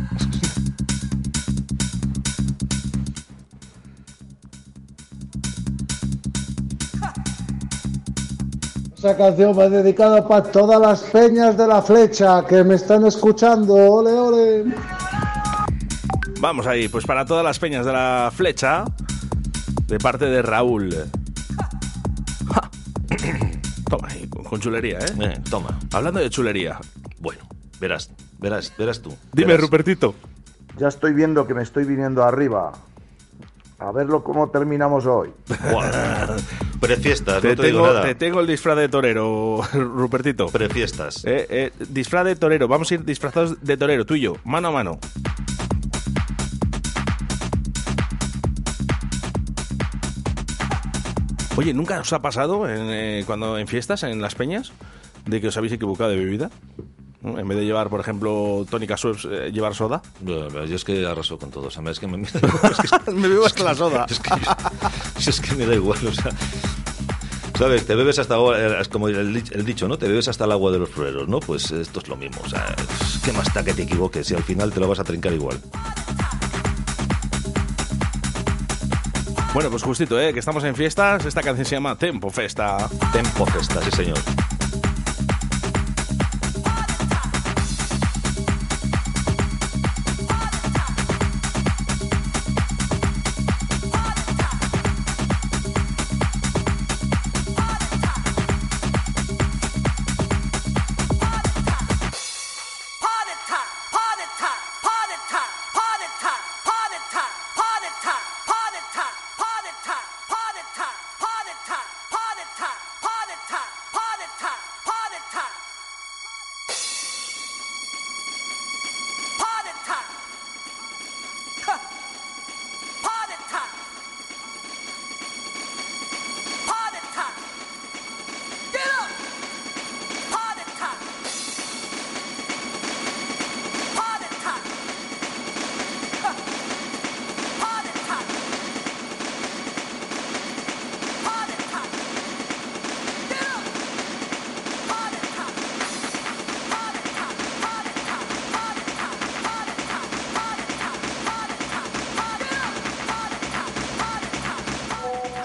Esa canción va dedicada para todas las peñas de la flecha que me están escuchando. Ole, ole.
Vamos ahí, pues para todas las peñas de la flecha, de parte de Raúl. Ja. Toma ahí, con, con chulería, ¿eh?
Eh, toma.
Hablando de chulería.
Bueno, verás, verás, verás tú.
Dime,
verás.
Rupertito.
Ya estoy viendo que me estoy viniendo arriba. A verlo cómo terminamos hoy.
Prefiestas,
Te,
no te digo
tengo,
nada.
te tengo el disfraz de torero, Rupertito.
Prefiestas.
Eh, eh, disfraz de torero, vamos a ir disfrazados de torero, tú y yo, mano a mano. Oye, ¿nunca os ha pasado en, eh, cuando en fiestas, en las peñas, de que os habéis equivocado de bebida? ¿No? En vez de llevar, por ejemplo, tónica Schweppes, eh, llevar soda.
Yo, yo es que arraso con todo. O sea, es que me,
Me bebo hasta la soda.
Es que, es que me da igual, o sea. ¿Sabes? Te bebes hasta agua, eh, es como el, dich- el dicho, ¿no? Te bebes hasta el agua de los floreros, ¿no? Pues esto es lo mismo. O sea, ¿qué más da que te equivoques si al final te lo vas a trincar igual?
Bueno, pues justito, ¿eh? que estamos en fiestas. Esta canción se llama Tempo Festa.
Tempo Festa, sí señor.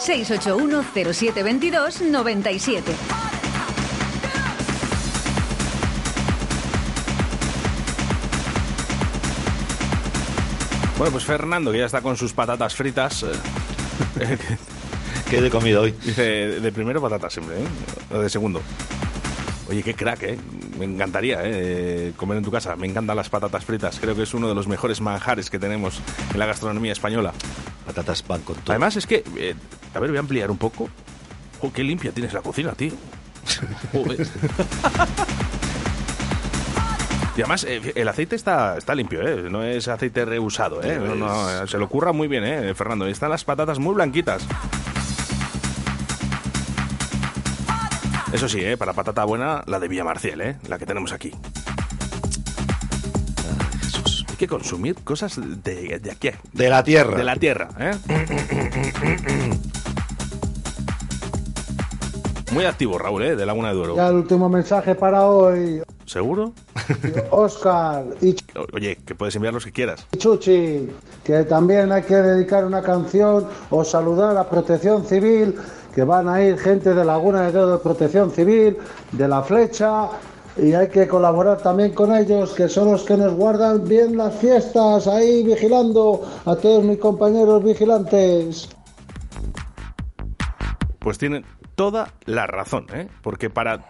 681-0722-97.
Bueno, pues Fernando, que ya está con sus patatas fritas. Eh,
¿Qué de comida hoy?
Dice, de primero patatas siempre, ¿eh? O de segundo. Oye, qué crack, ¿eh? Me encantaría ¿eh? comer en tu casa. Me encantan las patatas fritas. Creo que es uno de los mejores manjares que tenemos en la gastronomía española.
Patatas pan con todo.
Además, es que eh, a ver, voy a ampliar un poco. Jo, qué limpia tienes la cocina, tío. Joder. Y además, eh, el aceite está, está limpio, ¿eh? No es aceite reusado, ¿eh? No, no, se lo curra muy bien, ¿eh, Fernando? Están las patatas muy blanquitas. Eso sí, ¿eh? Para patata buena, la de Villamarciel, ¿eh? La que tenemos aquí. Hay que consumir cosas de, de aquí.
De la tierra.
De la tierra, ¿eh? Muy activo, Raúl, ¿eh? De Laguna de Duero.
Ya el último mensaje para hoy.
¿Seguro?
Oscar y
Oye, que puedes enviar los que quieras.
Chuchi, que también hay que dedicar una canción o saludar a Protección Civil, que van a ir gente de Laguna de Duero de Protección Civil, de La Flecha, y hay que colaborar también con ellos, que son los que nos guardan bien las fiestas, ahí vigilando a todos mis compañeros vigilantes.
Pues tienen toda la razón, ¿eh? Porque para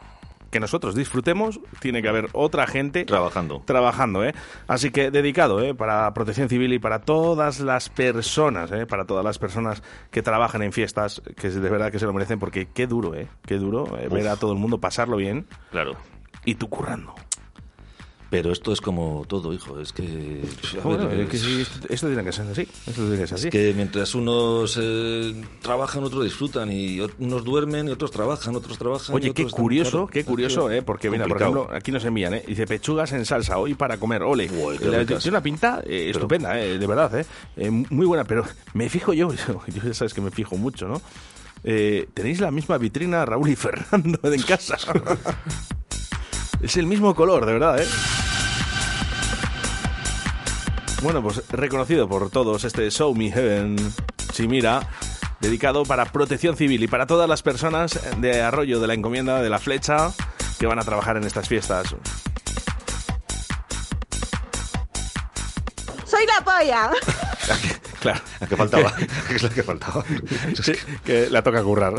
que nosotros disfrutemos, tiene que haber otra gente
trabajando.
Trabajando, ¿eh? Así que dedicado, ¿eh? Para Protección Civil y para todas las personas, ¿eh? Para todas las personas que trabajan en fiestas, que de verdad que se lo merecen, porque qué duro, ¿eh? Qué duro eh, ver a todo el mundo pasarlo bien.
Claro.
Y tú currando.
Pero esto es como todo, hijo. Es que.
Joder,
ver,
es que sí, esto, esto tiene que ser así. Esto tiene que ser así.
Es que mientras unos eh, trabajan, otros disfrutan, y unos duermen y otros trabajan, otros trabajan.
Oye, qué
otros
curioso,
claro,
qué curioso, ¿eh? Porque, mira, por ejemplo, aquí nos envían, ¿eh? Dice pechugas en salsa, hoy para comer, ole.
Uy, qué
La-
ricas.
tiene una pinta eh, estupenda, ¿eh? De verdad, ¿eh? Eh, Muy buena, pero me fijo yo, yo ya sabes que me fijo mucho, ¿no? Eh, Tenéis la misma vitrina, Raúl y Fernando, en casa. es el mismo color, de verdad, ¿eh? Bueno, pues reconocido por todos este Show Me Heaven, Chimira, dedicado para protección civil y para todas las personas de Arroyo de la Encomienda de la Flecha que van a trabajar en estas fiestas.
Soy la polla.
Claro.
La que faltaba. es la que faltaba.
Sí, que la toca currar.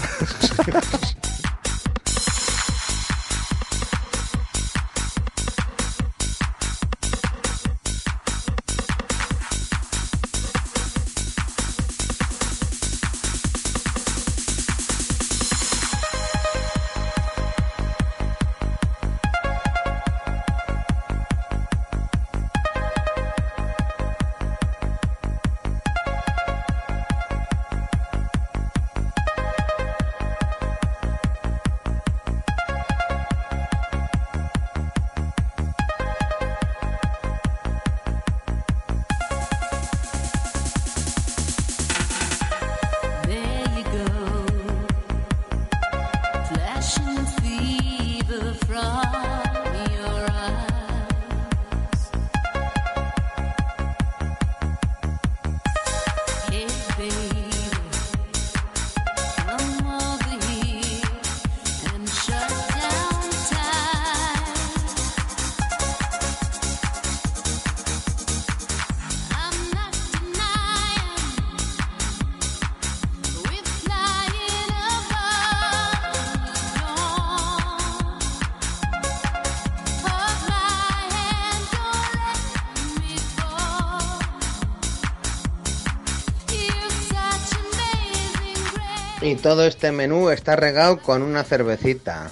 Y todo este menú está regado con una cervecita.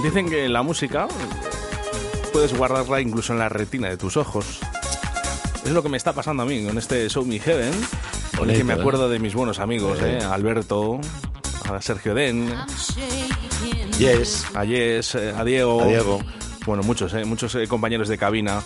Dicen que la música puedes guardarla incluso en la retina de tus ojos. Es lo que me está pasando a mí con este Show Me Heaven. Con el que me
¿eh?
acuerdo de mis buenos amigos. ¿eh? Alberto, a Sergio Den,
Yes.
a Yes, eh, a Diego.
A Diego.
Bueno, muchos, ¿eh? muchos compañeros de cabina.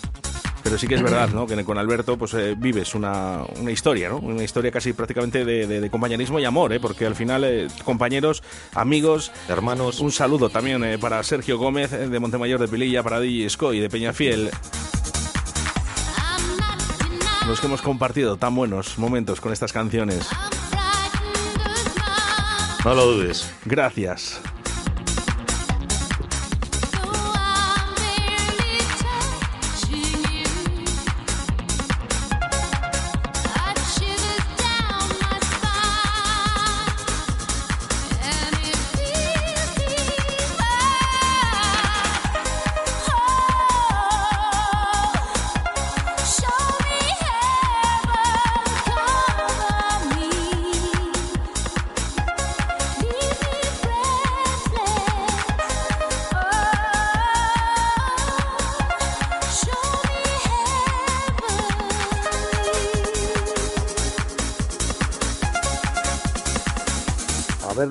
Pero sí que es verdad, ¿no? Que con Alberto pues eh, vives una, una historia, ¿no? Una historia casi prácticamente de, de- de compañerismo y amor, ¿eh? Porque al final, eh, compañeros, amigos...
Hermanos.
Un saludo también para Sergio Gómez de Montemayor de Pililla, para DJ Scoy de Peñafiel. Los que hemos compartido tan buenos momentos con estas canciones.
No lo dudes.
Gracias.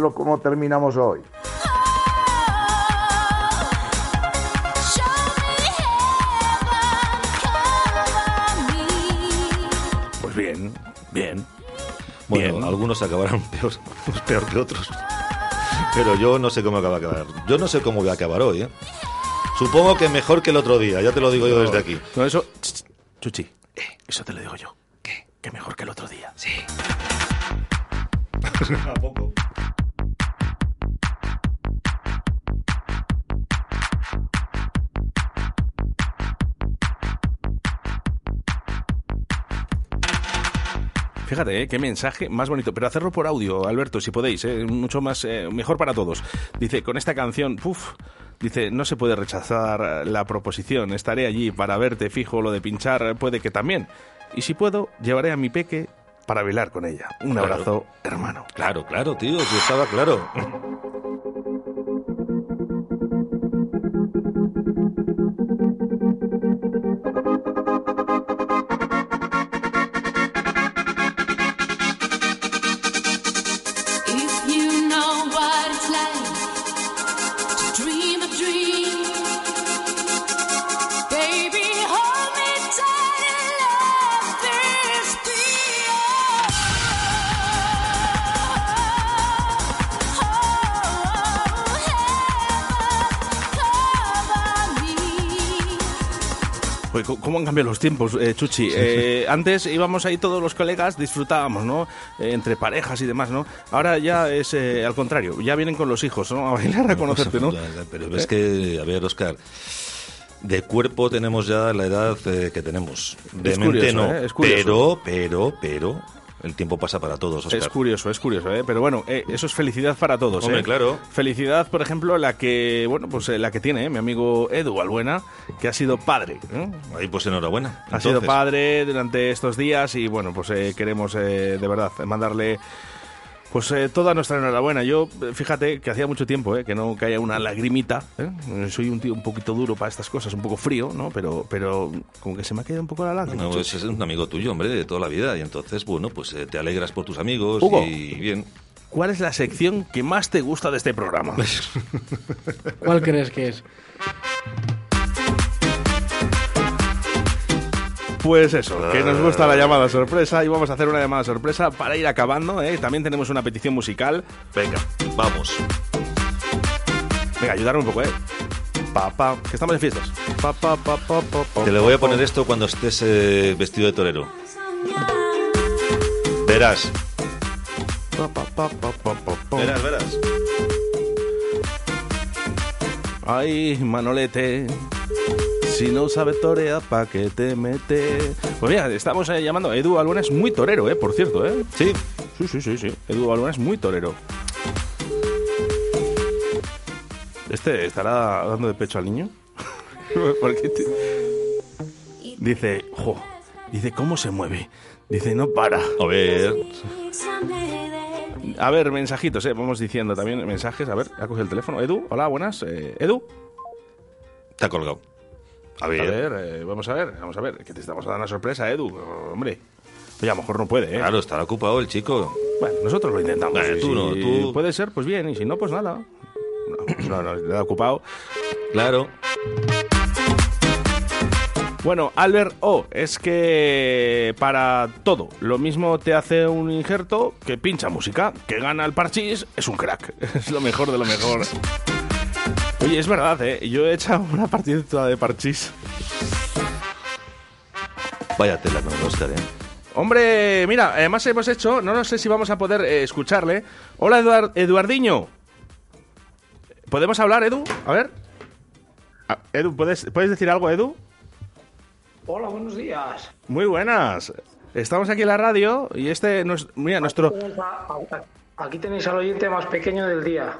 Verlo cómo terminamos hoy.
Pues bien, bien.
Bueno,
Bien.
algunos acabarán peor, peor que otros. Pero yo no sé cómo va a acabar. Yo no sé cómo voy a acabar hoy, ¿eh? Supongo que mejor que el otro día, ya te lo digo yo desde aquí.
No, eso... ch, ch, Chuchi, eh, eso te lo digo yo. ¿Qué? Que mejor que el otro día. Sí.
¿A poco?
Fíjate, ¿eh? qué mensaje más bonito. Pero hacerlo por audio, Alberto, si podéis, ¿eh? mucho más, eh, mejor para todos. Dice, con esta canción, puf, dice, no se puede rechazar la proposición. Estaré allí para verte fijo, lo de pinchar puede que también. Y si puedo, llevaré a mi peque para bailar con ella. Un
Claro.
abrazo, hermano.
Claro, claro, tío, si estaba claro.
¿Cómo- ¿Cómo han cambiado los tiempos, eh, Chuchi? Eh, antes íbamos ahí todos los colegas, disfrutábamos, ¿no? Eh, entre parejas y demás, ¿no? Ahora ya es eh, al contrario, ya vienen con los hijos, ¿no? A bailar, a conocerte, ¿no?
Pero es que, a ver, Oscar, de cuerpo tenemos ya la edad eh, que tenemos. De
Es
mente
curioso,
no.
¿eh? Es.
Pero, pero, pero, el tiempo pasa para todos, Oscar.
Es curioso, es curioso, ¿eh? pero bueno, eh, eso es felicidad para todos.
Hombre,
¿eh?
claro.
Felicidad, por ejemplo, la que, bueno, pues eh, la que tiene ¿eh? mi amigo Edu Albuena, que ha sido padre.
Ahí pues enhorabuena.
Ha sido padre durante estos días y bueno, pues eh, queremos de verdad mandarle pues eh, toda nuestra enhorabuena. Yo, eh, fíjate que hacía mucho tiempo eh, que no caía una lagrimita. ¿eh? Soy un tío un poquito duro para estas cosas, un poco frío, ¿no? Pero, pero como que se me ha caído un poco la lágrima.
No, pues es un amigo tuyo, hombre, de toda la vida. Y entonces, bueno, pues eh, te alegras por tus amigos
Hugo.
y bien.
¿Cuál es la sección que más te gusta de este programa?
¿Cuál crees que es?
Pues eso, que nos gusta la llamada sorpresa y vamos a hacer una llamada sorpresa para ir acabando. ¿eh? También tenemos una petición musical.
Venga, vamos.
Venga, ayudarme un poco, ¿eh? Pa, pa, que estamos en fiestas. Pa, pa, pa, pa, pa,
Te le voy a poner esto cuando estés eh, vestido de torero. Verás, verás, verás.
Ay, Manolete, Si no sabe torea, ¿pa' qué te mete? Pues mira, estamos eh, llamando a Edu Balbuena, es muy torero, ¿eh? Por cierto, ¿eh?
Sí.
Sí, sí, sí, sí. Edu Balbuena es muy torero. ¿Este estará dando de pecho al niño? Porque te- Dice, jo, dice, ¿cómo se mueve? Dice, no para.
A ver.
A ver, mensajitos, eh, vamos diciendo también mensajes. A ver, ha cogido el teléfono. Edu, hola, buenas. Eh, Edu.
Te ha colgado. A ver.
A ver, eh, vamos a ver, vamos a ver. Que te estamos dando una sorpresa, Edu. Hombre. Oye, a lo mejor no puede, ¿eh?
Claro, estará ocupado el chico.
Bueno, nosotros lo intentamos.
Eh, tú no,
si
tú-
Puede ser, pues bien. Y si no, pues nada. No, no, no, ocupado.
Claro.
Bueno, Albert O, es que para todo, lo mismo te hace un injerto que pincha música, que gana el parchís, es un crack, es lo mejor de lo mejor. Oye, es verdad, ¿eh? yo he echado una partida de parchís.
Vaya tela con Oscar, ¿eh?
Hombre, mira, además hemos hecho, no, no sé si vamos a poder eh, escucharle. Hola, Eduard- Eduardiño. ¿Podemos hablar, Edu? A ver. Ah, Edu, ¿puedes, ¿puedes decir algo, Edu?
Hola, buenos días.
Muy buenas. Estamos aquí en la radio y este, nos- mira, nuestro...
Aquí tenéis al oyente más pequeño del día.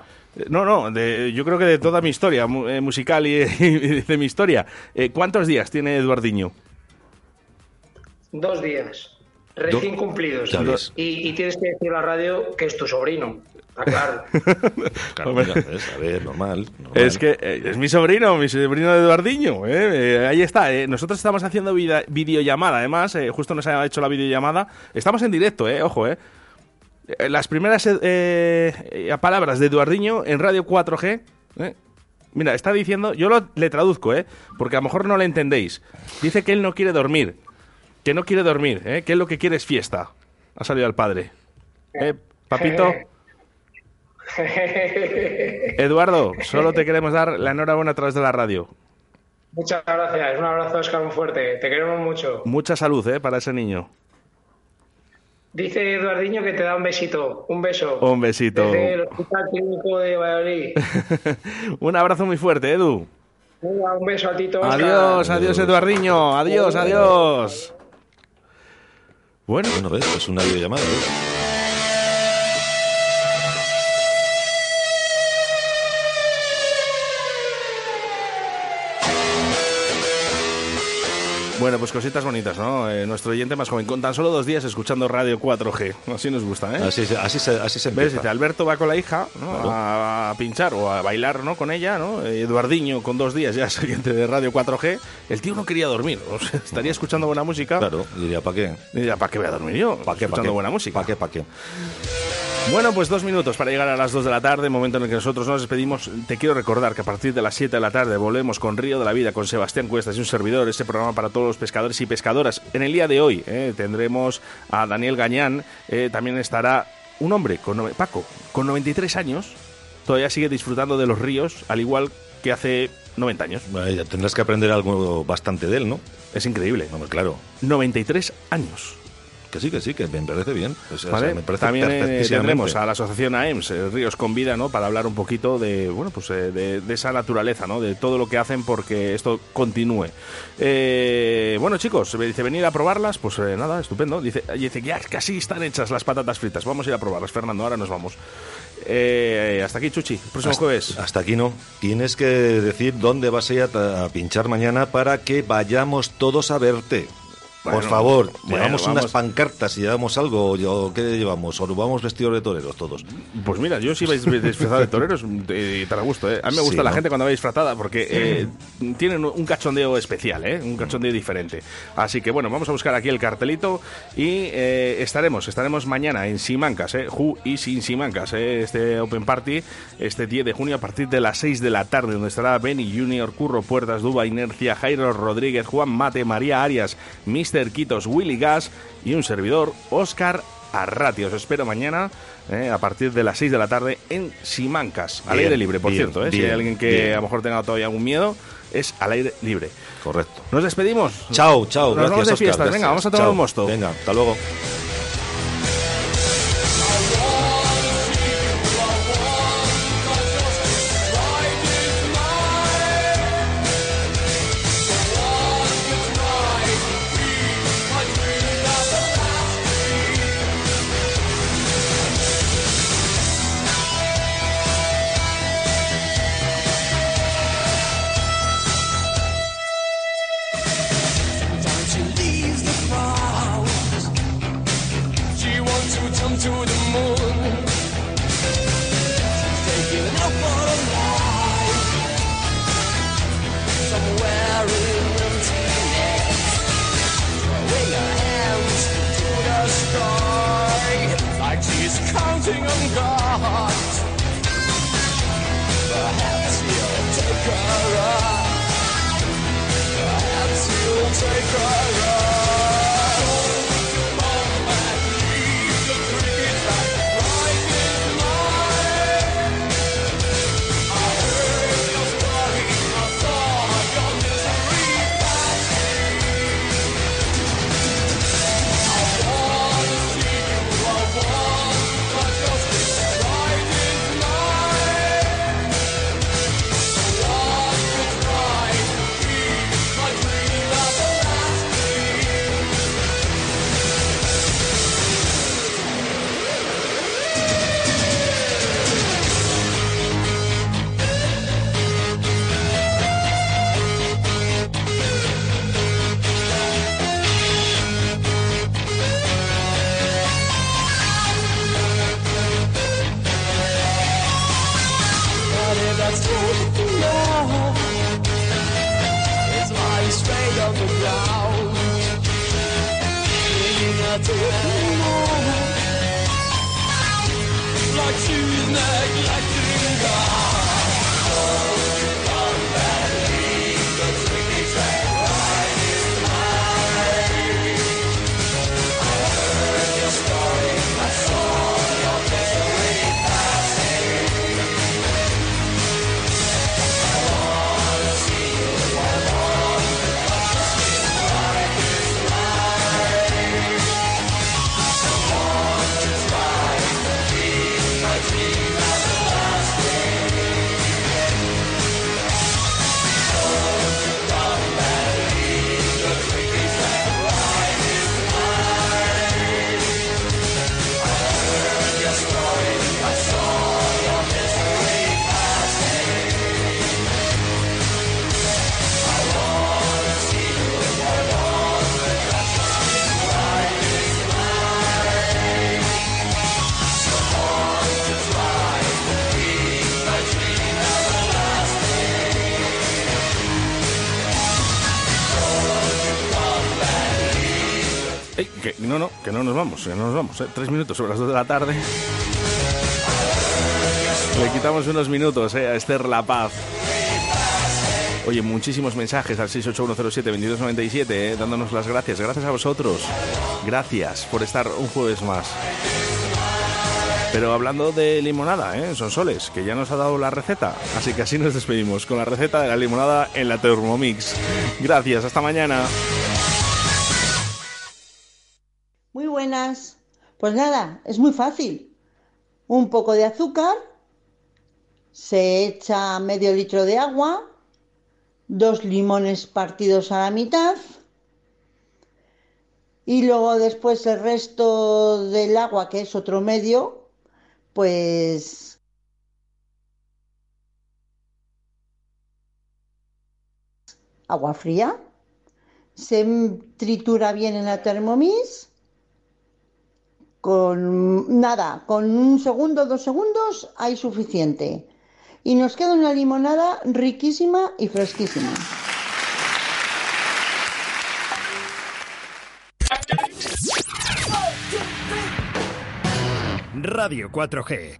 No, no, de- yo creo que de toda mi historia eh, musical y, y de mi historia. Eh, ¿Cuántos días tiene Eduardiño?
Dos días. Recién cumplidos. Y, y tienes que decir a la radio que es tu sobrino. Está claro.
Claro, mira, ¿ves? a ver, normal. normal.
Es que eh, es mi sobrino, mi sobrino de Eduardiño. ¿eh? Eh, ahí está. eh. Nosotros estamos haciendo vida- videollamada, además. eh, justo nos ha hecho la videollamada. Estamos en directo, eh, ojo, eh. Eh, Las primeras eh, eh, palabras de Eduardiño en Radio 4G. eh. Mira, está diciendo, yo lo- le traduzco, ¿eh? porque a lo mejor no le entendéis. Dice que él no quiere dormir. Que no quiere dormir, ¿eh? que él lo que quiere es fiesta. Ha salido el padre. ¿Eh, papito? Eduardo, solo te queremos dar la enhorabuena a través de la radio.
Muchas gracias. Un abrazo, Oscar, muy fuerte. Te queremos mucho.
Mucha salud, ¿eh? Para ese niño.
Dice Eduardiño que te da un besito. Un beso.
Un besito.
Desde el Hospital Clínico de Valladolid.
Un abrazo muy fuerte, Edu.
Venga, Un beso a ti, Oscar.
Adiós, adiós, Eduardiño. Adiós, adiós. Bueno,
Bueno, ves, es una videollamada. ¿ves?
Bueno, pues cositas bonitas, ¿no? Eh, nuestro oyente más joven, con tan solo dos días escuchando Radio 4G. Así nos gusta, ¿eh?
Así, se- así, se, así se empieza.
Alberto va con la hija ¿no?
Claro.
a, pinchar o a bailar ¿no? con ella, ¿no? Eduardiño con dos días ya es oyente de Radio 4G. El tío no quería dormir, o sea, estaría escuchando buena música.
Claro, diría, ¿para qué?
Diría, ¿para qué voy a dormir yo?
¿Para qué?
Escuchando
¿Para qué?
buena música.
¿Para qué? ¿Para qué?
Bueno, pues dos minutos para llegar a las dos de la tarde, momento en el que nosotros nos despedimos. Te quiero recordar que a partir de las 7 de la tarde volvemos con Río de la Vida, con Sebastián Cuestas y un servidor, este programa para todos los pescadores y pescadoras. En el día de hoy eh, tendremos a Daniel Gañán, eh, también estará un hombre, con nove- Paco, con 93 años, todavía sigue disfrutando de los ríos, al igual que hace 90 años.
Bueno, tendrás que aprender algo bastante de él, ¿no?
Es increíble.
No, claro.
93 años.
Que sí, que sí, que me parece bien. O sea,
Vale,
me parece
También eh, tendremos a la asociación AEMS, eh, Ríos con Vida, ¿no? Para hablar un poquito de, bueno, pues eh, de, de esa naturaleza, ¿no? De todo lo que hacen porque esto continúe. Eh, bueno, chicos, me dice venir a probarlas, pues eh, nada, estupendo. Dice, y dice que ya casi están hechas las patatas fritas. Vamos a ir a probarlas, Fernando. Ahora nos vamos. Eh, hasta aquí, Chuchi. Próximo
Hasta-
jueves.
Hasta aquí no. Tienes que decir dónde vas a ir a, a pinchar mañana para que vayamos todos a verte.
Bueno,
Por favor,
bueno,
llevamos
vamos.
unas pancartas y llevamos algo. Yo, ¿Qué llevamos? ¿O nos vamos vestidos de toreros todos?
Pues mira, yo sí vais disfrazado de toreros y te gusto, ¿eh? A mí me
Sí,
gusta la
¿no?
gente cuando va disfrazada porque eh, tienen un cachondeo especial, ¿eh? Un cachondeo diferente. Así que bueno, vamos a buscar aquí el cartelito y eh, estaremos, estaremos mañana en Simancas, ¿eh? Who y sin Simancas, ¿eh? Este Open Party, este 10 de junio a partir de las 6 de la tarde, donde estará Benny Junior, Curro Puertas, Duba Inercia, Jairo Rodríguez, Juan Mate, María Arias, Mr. Quitos, Willy Gas y un servidor, Oscar Arrati. Os espero mañana eh, a partir de las 6 de la tarde en Simancas, al
Bien,
aire libre, por
bien,
cierto. eh. si hay alguien que a lo mejor tenga todavía algún miedo, es al aire libre.
Correcto.
Nos despedimos.
Chao, chao.
Nos
gracias,
vamos de fiestas. Venga, vamos a tomar
Chao.
un mosto.
Venga, hasta luego.
Vamos, no nos vamos. ¿eh? Tres minutos sobre las dos de la tarde. Le quitamos unos minutos eh, a Esther La Paz. Oye, muchísimos mensajes al 68107-2297, eh, dándonos las gracias. Gracias a vosotros. Gracias por estar un jueves más. Pero hablando de limonada, ¿eh? son soles, que ya nos ha dado la receta. Así que así nos despedimos con la receta de la limonada en la Thermomix. Gracias, hasta mañana.
Pues nada, es muy fácil. Un poco de azúcar, se echa medio litro de agua, dos limones partidos a la mitad y luego después el resto del agua, que es otro medio, pues agua fría. Se tritura bien en la Thermomix con nada, con un segundo, dos segundos hay suficiente. Y nos queda una limonada riquísima y fresquísima.
Radio 4G.